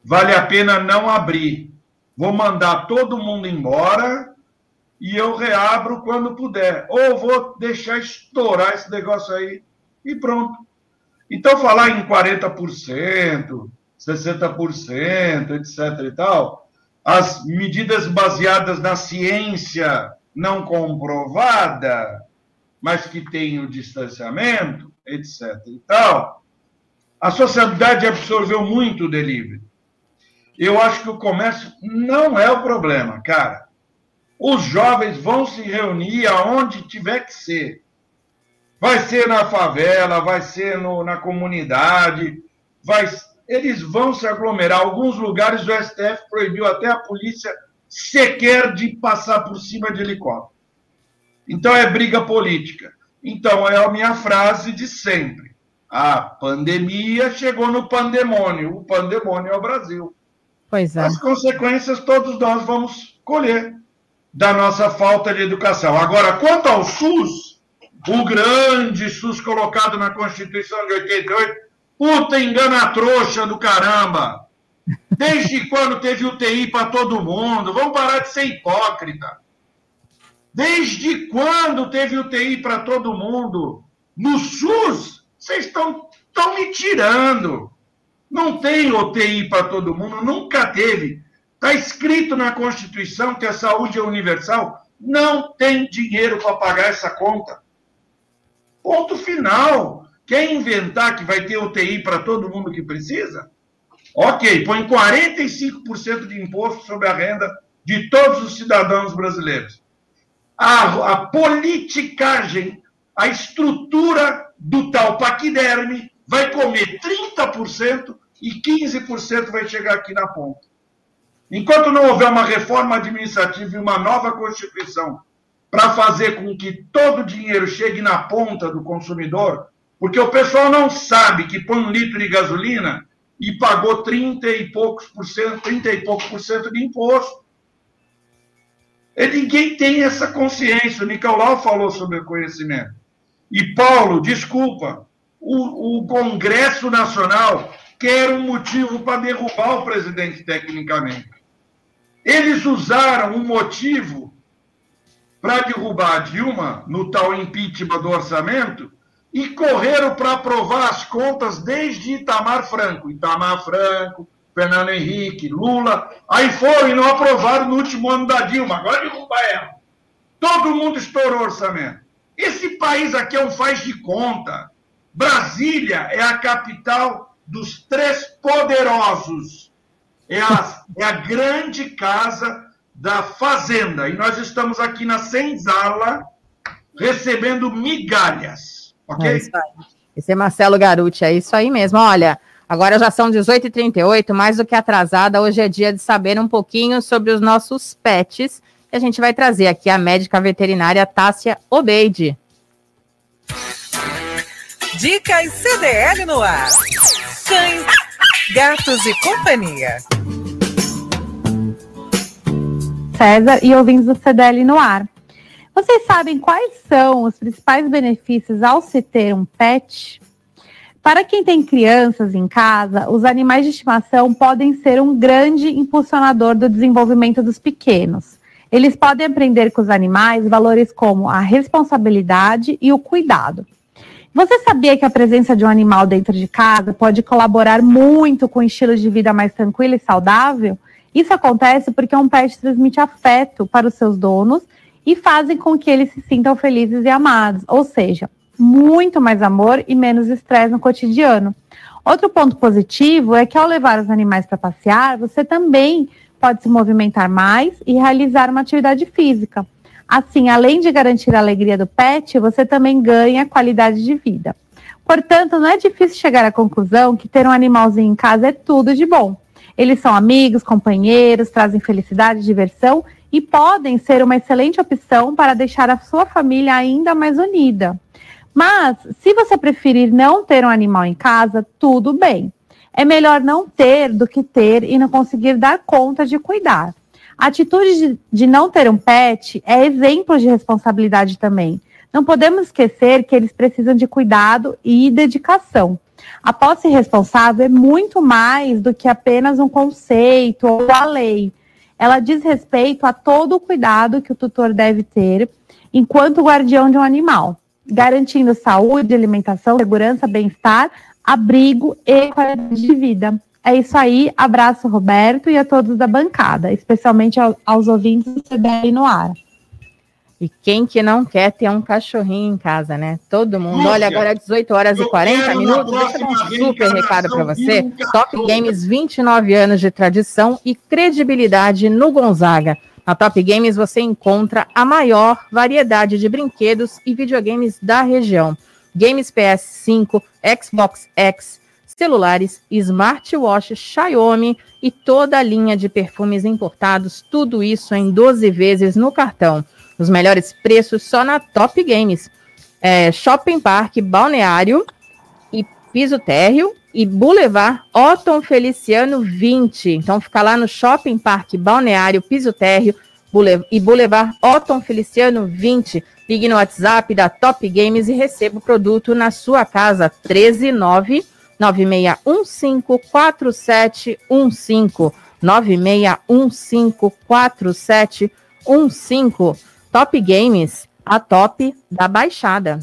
Vale a pena não abrir. Vou mandar todo mundo embora e eu reabro quando puder. Ou vou deixar estourar esse negócio aí e pronto. Então, falar em 40%, 60%, etc. e tal, as medidas baseadas na ciência não comprovada, mas que tem o distanciamento, etc. e tal, a sociedade absorveu muito o delivery. Eu acho que o comércio não é o problema, cara. Os jovens vão se reunir aonde tiver que ser. Vai ser na favela, vai ser no, na comunidade, vai, eles vão se aglomerar. Alguns lugares o STF proibiu até a polícia sequer de passar por cima de helicóptero. Então é briga política. Então é a minha frase de sempre. A pandemia chegou no pandemônio. O pandemônio é o Brasil. Pois é. As consequências todos nós vamos colher da nossa falta de educação. Agora, quanto ao SUS, o grande SUS colocado na Constituição de 88. Puta engana trouxa do caramba! Desde quando teve UTI para todo mundo? Vamos parar de ser hipócrita. Desde quando teve UTI para todo mundo? No SUS, vocês estão me tirando. Não tem UTI para todo mundo, nunca teve. Está escrito na Constituição que a saúde é universal. Não tem dinheiro para pagar essa conta. Ponto final. Quer inventar que vai ter UTI para todo mundo que precisa? Ok, põe 45% de imposto sobre a renda de todos os cidadãos brasileiros. A, a politicagem, a estrutura do tal paquiderme vai comer 30% e 15% vai chegar aqui na ponta. Enquanto não houver uma reforma administrativa e uma nova Constituição para fazer com que todo o dinheiro chegue na ponta do consumidor, porque o pessoal não sabe que põe um litro de gasolina e pagou 30 e poucos por cento, 30 e poucos por cento de imposto. E ninguém tem essa consciência. O Nicolau falou sobre o conhecimento. E Paulo, desculpa, o, o Congresso Nacional quer um motivo para derrubar o presidente tecnicamente. Eles usaram um motivo para derrubar a Dilma no tal impeachment do orçamento, e correram para aprovar as contas desde Itamar Franco. Itamar Franco, Fernando Henrique, Lula. Aí foram e não aprovaram no último ano da Dilma. Agora derruba ela. Todo mundo estourou orçamento. Esse país aqui é um faz de conta. Brasília é a capital dos três poderosos. É a, é a grande casa da Fazenda. E nós estamos aqui na Senzala recebendo migalhas. Ok? É isso aí. Esse é Marcelo Garuti, é isso aí mesmo. Olha, agora já são 18h38, mais do que atrasada. Hoje é dia de saber um pouquinho sobre os nossos pets. E a gente vai trazer aqui a médica veterinária Tássia Obeide. Dicas CDL no ar. Cães, gatos e companhia. César e ouvintes do CDL no ar. Vocês sabem quais são os principais benefícios ao se ter um pet? Para quem tem crianças em casa, os animais de estimação podem ser um grande impulsionador do desenvolvimento dos pequenos. Eles podem aprender com os animais valores como a responsabilidade e o cuidado. Você sabia que a presença de um animal dentro de casa pode colaborar muito com o estilo de vida mais tranquilo e saudável? Isso acontece porque um pet transmite afeto para os seus donos e fazem com que eles se sintam felizes e amados, ou seja, muito mais amor e menos estresse no cotidiano. Outro ponto positivo é que ao levar os animais para passear, você também pode se movimentar mais e realizar uma atividade física. Assim, além de garantir a alegria do pet, você também ganha qualidade de vida. Portanto, não é difícil chegar à conclusão que ter um animalzinho em casa é tudo de bom. Eles são amigos, companheiros, trazem felicidade, diversão e podem ser uma excelente opção para deixar a sua família ainda mais unida. Mas, se você preferir não ter um animal em casa, tudo bem. É melhor não ter do que ter e não conseguir dar conta de cuidar. A atitude de, de não ter um pet é exemplo de responsabilidade também. Não podemos esquecer que eles precisam de cuidado e dedicação. A posse responsável é muito mais do que apenas um conceito ou a lei. Ela diz respeito a todo o cuidado que o tutor deve ter enquanto guardião de um animal, garantindo saúde, alimentação, segurança, bem-estar, abrigo e qualidade de vida. É isso aí, abraço Roberto e a todos da bancada, especialmente aos ouvintes do CBL no ar. E quem que não quer ter um cachorrinho em casa, né? Todo mundo. Lúcia, Olha, agora 18 horas e 40 minutos. Deixa eu dar um super recado para você. Top Games, 29 anos de tradição e credibilidade no Gonzaga. Na Top Games você encontra a maior variedade de brinquedos e videogames da região. Games PS5, Xbox X, celulares, smartwatch, Xiaomi e toda a linha de perfumes importados, tudo isso em 12 vezes no cartão. Os melhores preços só na Top Games. É, Shopping Park, Balneário Piso Térreo e Boulevard Otton Feliciano 20. Então fica lá no Shopping Park, Balneário, Piso Térreo e Boulevard Otton Feliciano 20. Ligue no WhatsApp da Top Games e receba o produto na sua casa. 139 96154715 96154715 Top Games, a top da baixada.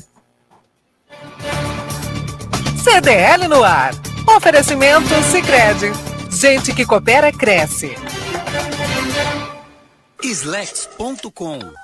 CDL no ar. Oferecimento Sicredi. Gente que coopera cresce. Slex.com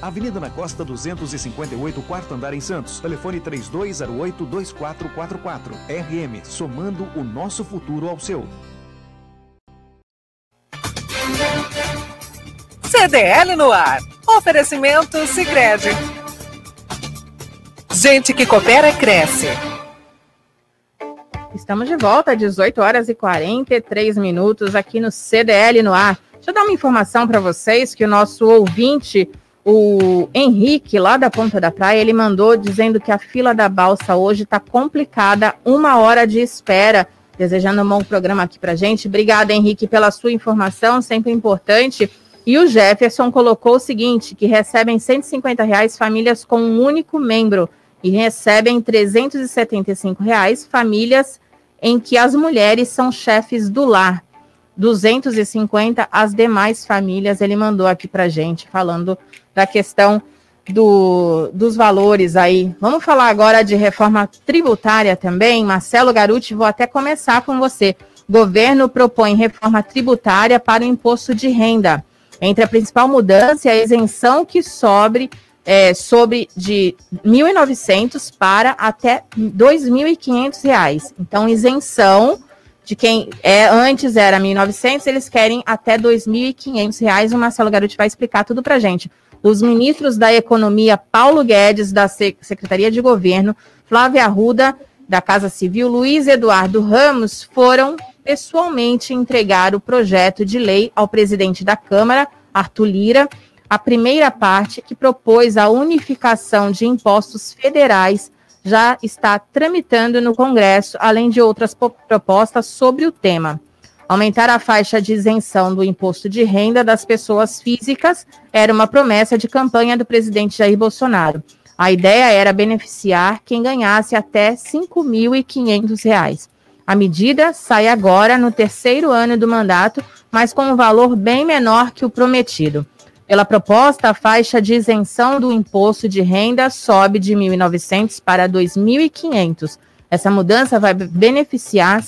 Avenida na Costa 258, quarto andar em Santos. Telefone 3208-2444. RM, somando o nosso futuro ao seu. CDL no ar. Oferecimento Sicredi. Gente que coopera cresce. Estamos de volta, 18 horas e 43 minutos aqui no CDL no ar. Deixa eu dar uma informação para vocês que o nosso ouvinte, o Henrique, lá da Ponta da Praia, ele mandou dizendo que a fila da balsa hoje está complicada, uma hora de espera. Desejando um bom programa aqui para gente. Obrigada, Henrique, pela sua informação, sempre importante. E o Jefferson colocou o seguinte: que recebem 150 reais famílias com um único membro e recebem 375 reais famílias em que as mulheres são chefes do lar. 250 as demais famílias. Ele mandou aqui para gente, falando da questão do, dos valores aí. Vamos falar agora de reforma tributária também. Marcelo Garuti, vou até começar com você. Governo propõe reforma tributária para o imposto de renda. Entre a principal mudança e a isenção que sobre é, sobre de 1.900 para até R$ 2.500. Então, isenção de quem é antes era 1.900, eles querem até R$ 2.500. O Marcelo Garuti vai explicar tudo para gente. Os ministros da Economia, Paulo Guedes, da Secretaria de Governo, Flávia Arruda, da Casa Civil, Luiz Eduardo Ramos, foram pessoalmente entregar o projeto de lei ao presidente da Câmara, Arthur Lira, a primeira parte, que propôs a unificação de impostos federais, já está tramitando no Congresso, além de outras propostas sobre o tema. Aumentar a faixa de isenção do imposto de renda das pessoas físicas era uma promessa de campanha do presidente Jair Bolsonaro. A ideia era beneficiar quem ganhasse até R$ 5.500. A medida sai agora no terceiro ano do mandato, mas com um valor bem menor que o prometido. Pela proposta, a faixa de isenção do imposto de renda sobe de 1.900 para 2.500. Essa mudança vai beneficiar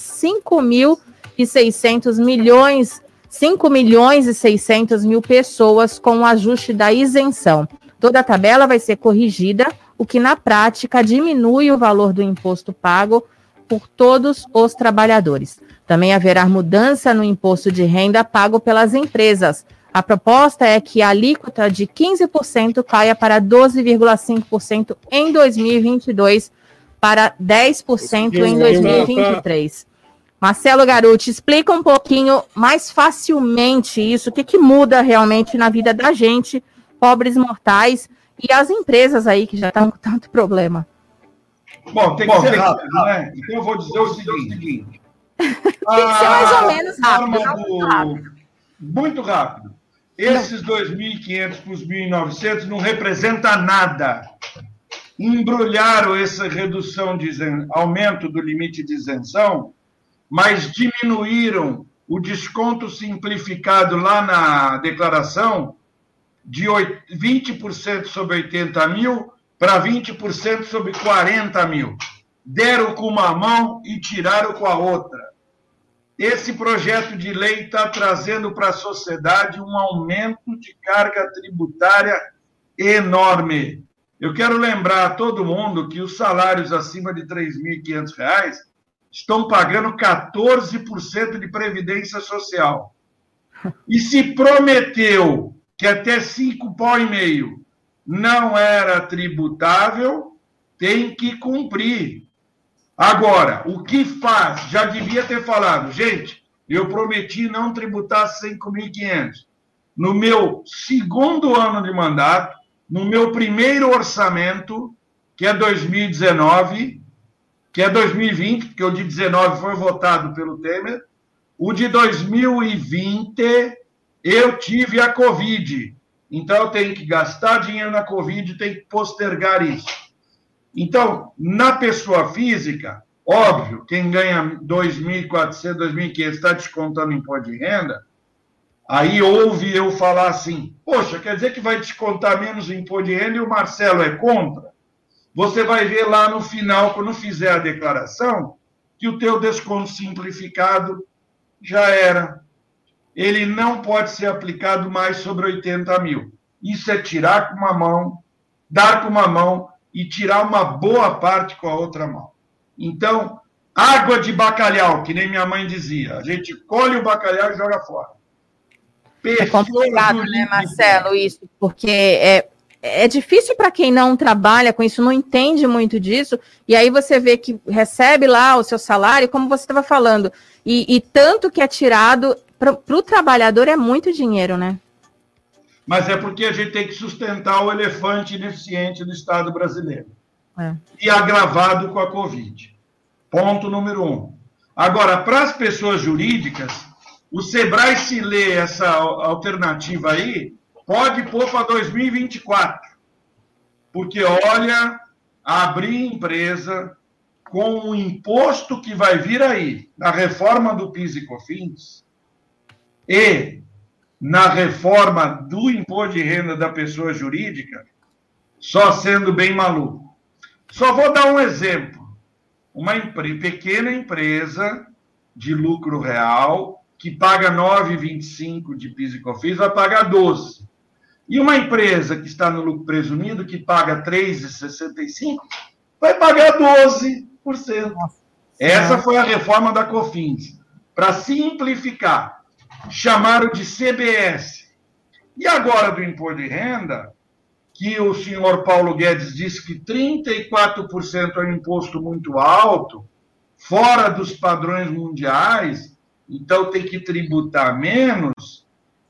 5.600 milhões, 5 milhões e 600 mil pessoas com o ajuste da isenção. Toda a tabela vai ser corrigida, o que na prática diminui o valor do imposto pago por todos os trabalhadores. Também haverá mudança no imposto de renda pago pelas empresas. A proposta é que a alíquota de 15% caia para 12,5% em 2022 para 10% em 2023. Marcelo Garuti, explica um pouquinho mais facilmente isso, o que, que muda realmente na vida da gente, pobres mortais, e as empresas aí que já estão com tanto problema. Bom, tem que Bom, ser rápido, né? Então eu vou dizer o seguinte. tem que ser mais ou menos rápido. Do... rápido. Muito rápido. Esses 2.500 para os 1.900 não representa nada. Embrulharam essa redução de aumento do limite de isenção, mas diminuíram o desconto simplificado lá na declaração de 20% sobre 80 mil para 20% sobre 40 mil. Deram com uma mão e tiraram com a outra. Esse projeto de lei está trazendo para a sociedade um aumento de carga tributária enorme. Eu quero lembrar a todo mundo que os salários acima de R$ 3.500 estão pagando 14% de previdência social. E se prometeu que até 5,5 não era tributável, tem que cumprir. Agora, o que faz? Já devia ter falado, gente, eu prometi não tributar 5.500. No meu segundo ano de mandato, no meu primeiro orçamento, que é 2019, que é 2020, porque o de 19 foi votado pelo Temer, o de 2020 eu tive a Covid. Então, eu tenho que gastar dinheiro na Covid tenho que postergar isso. Então, na pessoa física, óbvio, quem ganha 2.400, 2.500 está descontando imposto de renda, aí ouve eu falar assim, poxa, quer dizer que vai descontar menos imposto de renda e o Marcelo é contra? Você vai ver lá no final, quando fizer a declaração, que o teu desconto simplificado já era. Ele não pode ser aplicado mais sobre 80 mil. Isso é tirar com uma mão, dar com uma mão e tirar uma boa parte com a outra mão. Então, água de bacalhau, que nem minha mãe dizia. A gente colhe o bacalhau e joga fora. é complicado, né, Marcelo, isso, porque é, é difícil para quem não trabalha com isso, não entende muito disso, e aí você vê que recebe lá o seu salário, como você estava falando, e, e, tanto que é tirado para o trabalhador é muito dinheiro, né? Mas é porque a gente tem que sustentar o elefante ineficiente do Estado brasileiro. É. E agravado com a Covid. Ponto número um. Agora, para as pessoas jurídicas, o Sebrae, se lê essa alternativa aí, pode pôr para 2024. Porque, olha, abrir empresa com o imposto que vai vir aí, na reforma do PIS e COFINS, e na reforma do imposto de renda da pessoa jurídica, só sendo bem maluco. Só vou dar um exemplo. Uma pequena empresa de lucro real que paga 9,25 de PIS e COFINS vai pagar 12. E uma empresa que está no lucro presumido, que paga 3,65, vai pagar 12%. Nossa. Essa foi a reforma da COFINS. Para simplificar, chamaram de CBS. E agora do imposto de renda, que o senhor Paulo Guedes disse que 34% é um imposto muito alto, fora dos padrões mundiais, então tem que tributar menos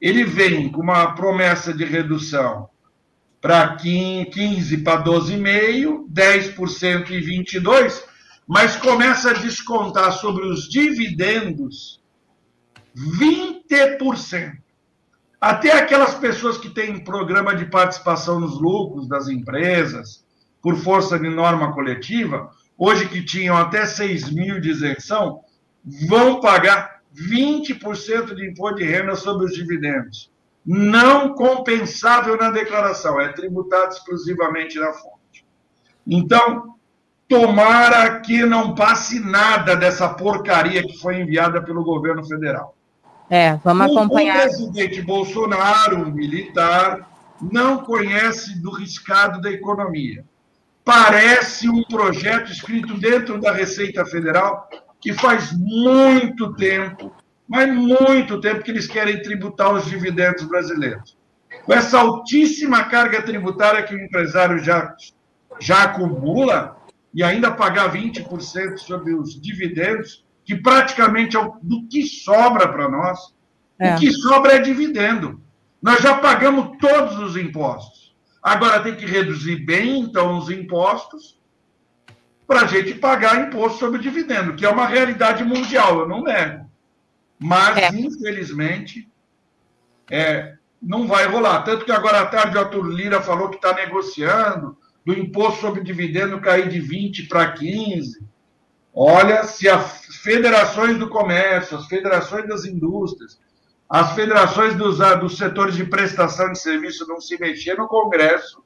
ele vem com uma promessa de redução para 15 para 12,5%, 10% e 22%, mas começa a descontar sobre os dividendos 20%. Até aquelas pessoas que têm programa de participação nos lucros das empresas, por força de norma coletiva, hoje que tinham até 6 mil de isenção, vão pagar 20% de imposto de renda sobre os dividendos. Não compensável na declaração, é tributado exclusivamente na fonte. Então, tomara que não passe nada dessa porcaria que foi enviada pelo governo federal. É, vamos acompanhar. O presidente Bolsonaro, militar, não conhece do riscado da economia. Parece um projeto escrito dentro da Receita Federal que faz muito tempo, mas muito tempo que eles querem tributar os dividendos brasileiros. Com essa altíssima carga tributária que o empresário já, já acumula, e ainda pagar 20% sobre os dividendos, que praticamente é o, do que sobra para nós. É. O que sobra é dividendo. Nós já pagamos todos os impostos. Agora tem que reduzir bem, então, os impostos para a gente pagar imposto sobre dividendo, que é uma realidade mundial, eu não nego. Mas, é. infelizmente, é, não vai rolar. Tanto que agora à tarde o Arthur Lira falou que está negociando do imposto sobre dividendo cair de 20 para 15. Olha, se as federações do comércio, as federações das indústrias, as federações dos, ah, dos setores de prestação de serviço não se mexer no Congresso,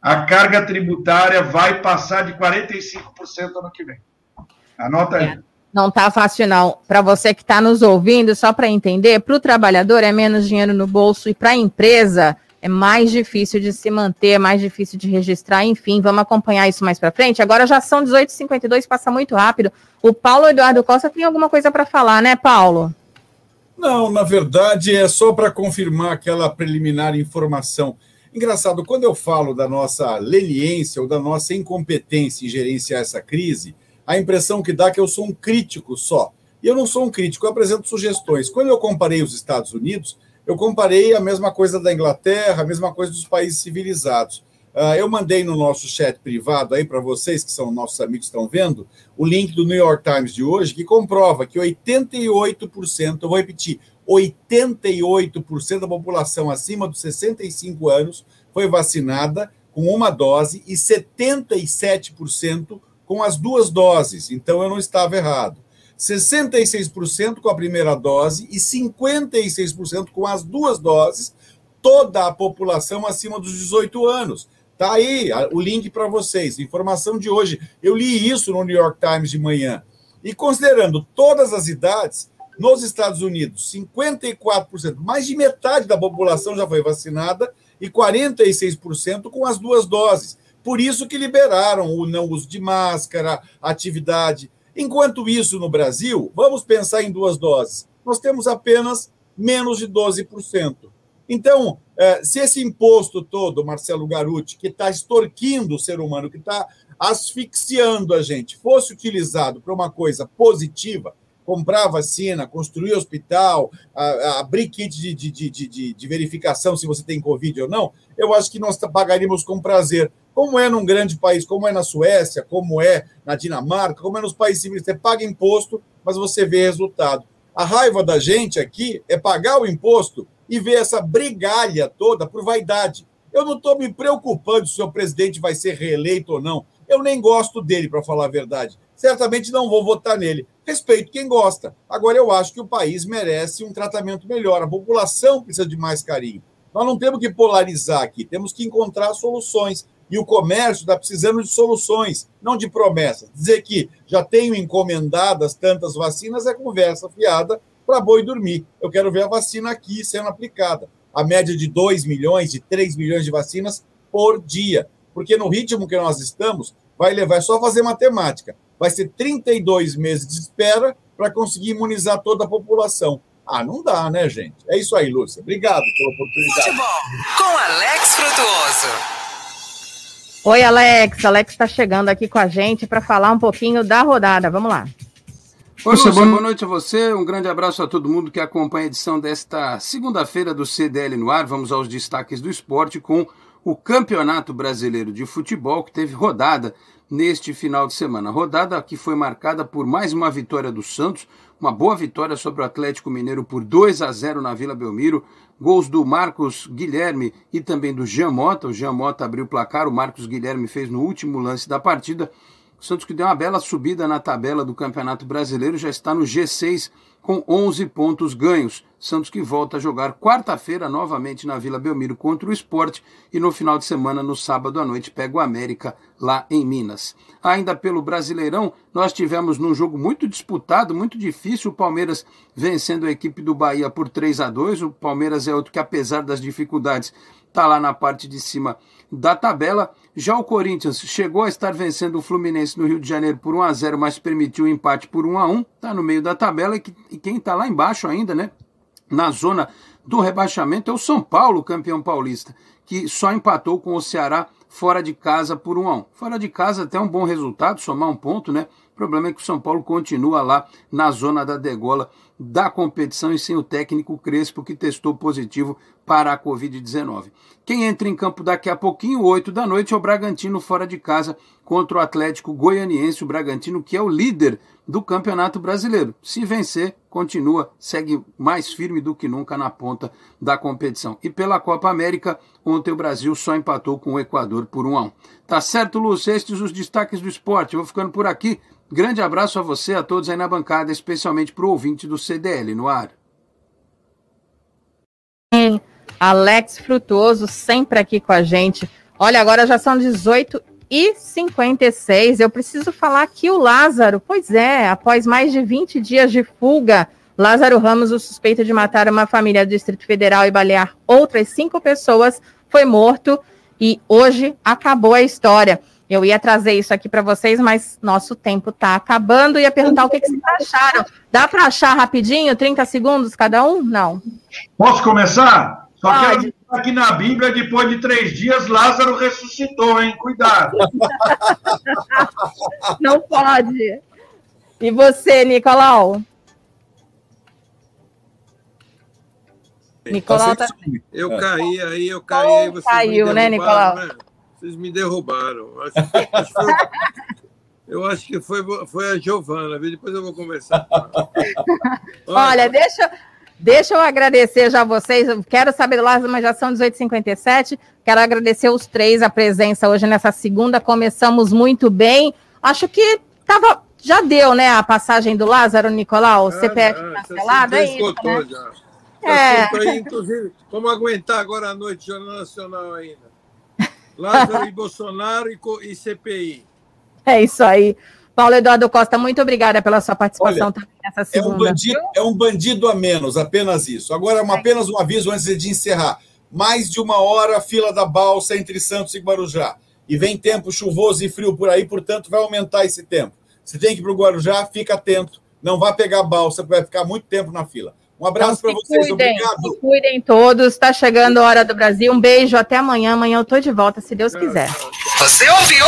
a carga tributária vai passar de 45% ano que vem. Anota aí. É, não está fácil, não. Para você que está nos ouvindo, só para entender, para o trabalhador é menos dinheiro no bolso e para a empresa é mais difícil de se manter, é mais difícil de registrar, enfim, vamos acompanhar isso mais para frente. Agora já são 18h52, passa muito rápido. O Paulo Eduardo Costa tem alguma coisa para falar, né, Paulo? Não, na verdade é só para confirmar aquela preliminar informação Engraçado, quando eu falo da nossa leniência ou da nossa incompetência em gerenciar essa crise, a impressão que dá é que eu sou um crítico só. E eu não sou um crítico, eu apresento sugestões. Quando eu comparei os Estados Unidos, eu comparei a mesma coisa da Inglaterra, a mesma coisa dos países civilizados. Uh, eu mandei no nosso chat privado aí para vocês, que são nossos amigos estão vendo, o link do New York Times de hoje, que comprova que 88%, eu vou repetir, 88% da população acima dos 65 anos foi vacinada com uma dose e 77% com as duas doses. Então eu não estava errado. 66% com a primeira dose e 56% com as duas doses, toda a população acima dos 18 anos. Tá aí o link para vocês, informação de hoje. Eu li isso no New York Times de manhã. E considerando todas as idades, nos Estados Unidos, 54%, mais de metade da população já foi vacinada e 46% com as duas doses. Por isso que liberaram o não uso de máscara, atividade. Enquanto isso, no Brasil, vamos pensar em duas doses. Nós temos apenas menos de 12%. Então, eh, se esse imposto todo, Marcelo Garuti, que está extorquindo o ser humano, que está asfixiando a gente, fosse utilizado para uma coisa positiva, comprar vacina, construir hospital, abrir kit de, de, de, de, verificação se você tem Covid ou não, eu acho que nós pagaríamos com prazer. Como é num grande país, como é na Suécia, como é na Dinamarca, como é nos países civis, você paga imposto, mas você vê resultado. A raiva da gente aqui é pagar o imposto e ver essa brigalha toda por vaidade. Eu não estou me preocupando se o presidente vai ser reeleito ou não. Eu nem gosto dele, para falar a verdade. Certamente não vou votar nele. Respeito quem gosta. Agora, eu acho que o país merece um tratamento melhor. A população precisa de mais carinho. Nós não temos que polarizar aqui, temos que encontrar soluções. E o comércio está precisando de soluções, não de promessas. Dizer que já tenho encomendadas tantas vacinas é conversa fiada para boi dormir. Eu quero ver a vacina aqui sendo aplicada. A média de 2 milhões, de 3 milhões de vacinas por dia porque no ritmo que nós estamos, vai levar, é só fazer matemática, vai ser 32 meses de espera para conseguir imunizar toda a população. Ah, não dá, né, gente? É isso aí, Lúcia. Obrigado pela oportunidade. Futebol com Alex Frutuoso. Oi, Alex. Alex está chegando aqui com a gente para falar um pouquinho da rodada. Vamos lá. Oi, Lúcia, boa noite a você. Um grande abraço a todo mundo que acompanha a edição desta segunda-feira do CDL no ar. Vamos aos destaques do esporte com o Campeonato Brasileiro de Futebol, que teve rodada neste final de semana. Rodada que foi marcada por mais uma vitória do Santos, uma boa vitória sobre o Atlético Mineiro por 2 a 0 na Vila Belmiro. Gols do Marcos Guilherme e também do Jean Mota. O Jean Mota abriu o placar, o Marcos Guilherme fez no último lance da partida. O Santos que deu uma bela subida na tabela do Campeonato Brasileiro já está no G6 com 11 pontos ganhos. Santos que volta a jogar quarta-feira novamente na Vila Belmiro contra o Esporte e no final de semana, no sábado à noite, pega o América lá em Minas. Ainda pelo Brasileirão, nós tivemos num jogo muito disputado, muito difícil, o Palmeiras vencendo a equipe do Bahia por 3 a 2 O Palmeiras é outro que, apesar das dificuldades, está lá na parte de cima da tabela. Já o Corinthians chegou a estar vencendo o Fluminense no Rio de Janeiro por 1 a 0 mas permitiu o um empate por 1 a 1 está no meio da tabela. E quem está lá embaixo ainda, né? Na zona do rebaixamento é o São Paulo, campeão paulista, que só empatou com o Ceará fora de casa por 1 a 1 Fora de casa até um bom resultado, somar um ponto, né? O problema é que o São Paulo continua lá na zona da degola da competição e sem o técnico Crespo, que testou positivo para a Covid-19. Quem entra em campo daqui a pouquinho, 8 da noite, é o Bragantino fora de casa contra o Atlético Goianiense. O Bragantino, que é o líder do Campeonato Brasileiro. Se vencer, continua, segue mais firme do que nunca na ponta da competição. E pela Copa América, ontem o Brasil só empatou com o Equador por 1 a 1. Tá certo, Lúcio? Estes os destaques do esporte. Eu vou ficando por aqui. Grande abraço a você, a todos aí na bancada, especialmente para o ouvinte do CDL no ar. Alex Frutuoso, sempre aqui com a gente. Olha, agora já são 18 e 56. Eu preciso falar que o Lázaro, pois é, após mais de 20 dias de fuga, Lázaro Ramos, o suspeito de matar uma família do Distrito Federal e balear outras cinco pessoas, foi morto e hoje acabou a história. Eu ia trazer isso aqui para vocês, mas nosso tempo está acabando. Ia perguntar o que, que vocês acharam. Dá para achar rapidinho, 30 segundos cada um? Não. Posso começar? Só Pode. que aqui na Bíblia, depois de três dias, Lázaro ressuscitou, hein? Cuidado. Não pode. E você, Nicolau? Nicolau tá... Eu caí aí, eu caí aí. Você caiu, né, Nicolau? Né? Vocês me derrubaram. Acho, acho foi, eu acho que foi, foi a Giovana, depois eu vou conversar. Olha, Olha, deixa, Deixa eu agradecer já a vocês. Eu quero saber do Lázaro, mas já são 18h57. Quero agradecer os três a presença hoje nessa segunda. Começamos muito bem. Acho que tava, já deu, né, a passagem do Lázaro, Nicolau? O CPF ah, cancelado, é isso, né? já. É. Aí, inclusive, vamos aguentar agora à noite Jornal Nacional ainda. Lázaro e Bolsonaro e, e CPI. É isso aí. Paulo Eduardo Costa, muito obrigada pela sua participação Olha, também nessa É um, segunda. bandido, é um bandido a menos, apenas isso. Agora, uma- apenas um aviso antes de encerrar. Mais de uma hora, fila da balsa entre Santos e Guarujá. E vem tempo chuvoso e frio por aí, portanto, vai aumentar esse tempo. Se tem que ir para o Guarujá, fica atento. Não vá pegar a balsa, porque vai ficar muito tempo na fila. Um abraço para Então, se vocês, cuidem, obrigado. se cuidem todos. Está chegando a hora do Brasil. Um beijo, até amanhã. Amanhã eu tô de volta, se Deus quiser. Você ouviu?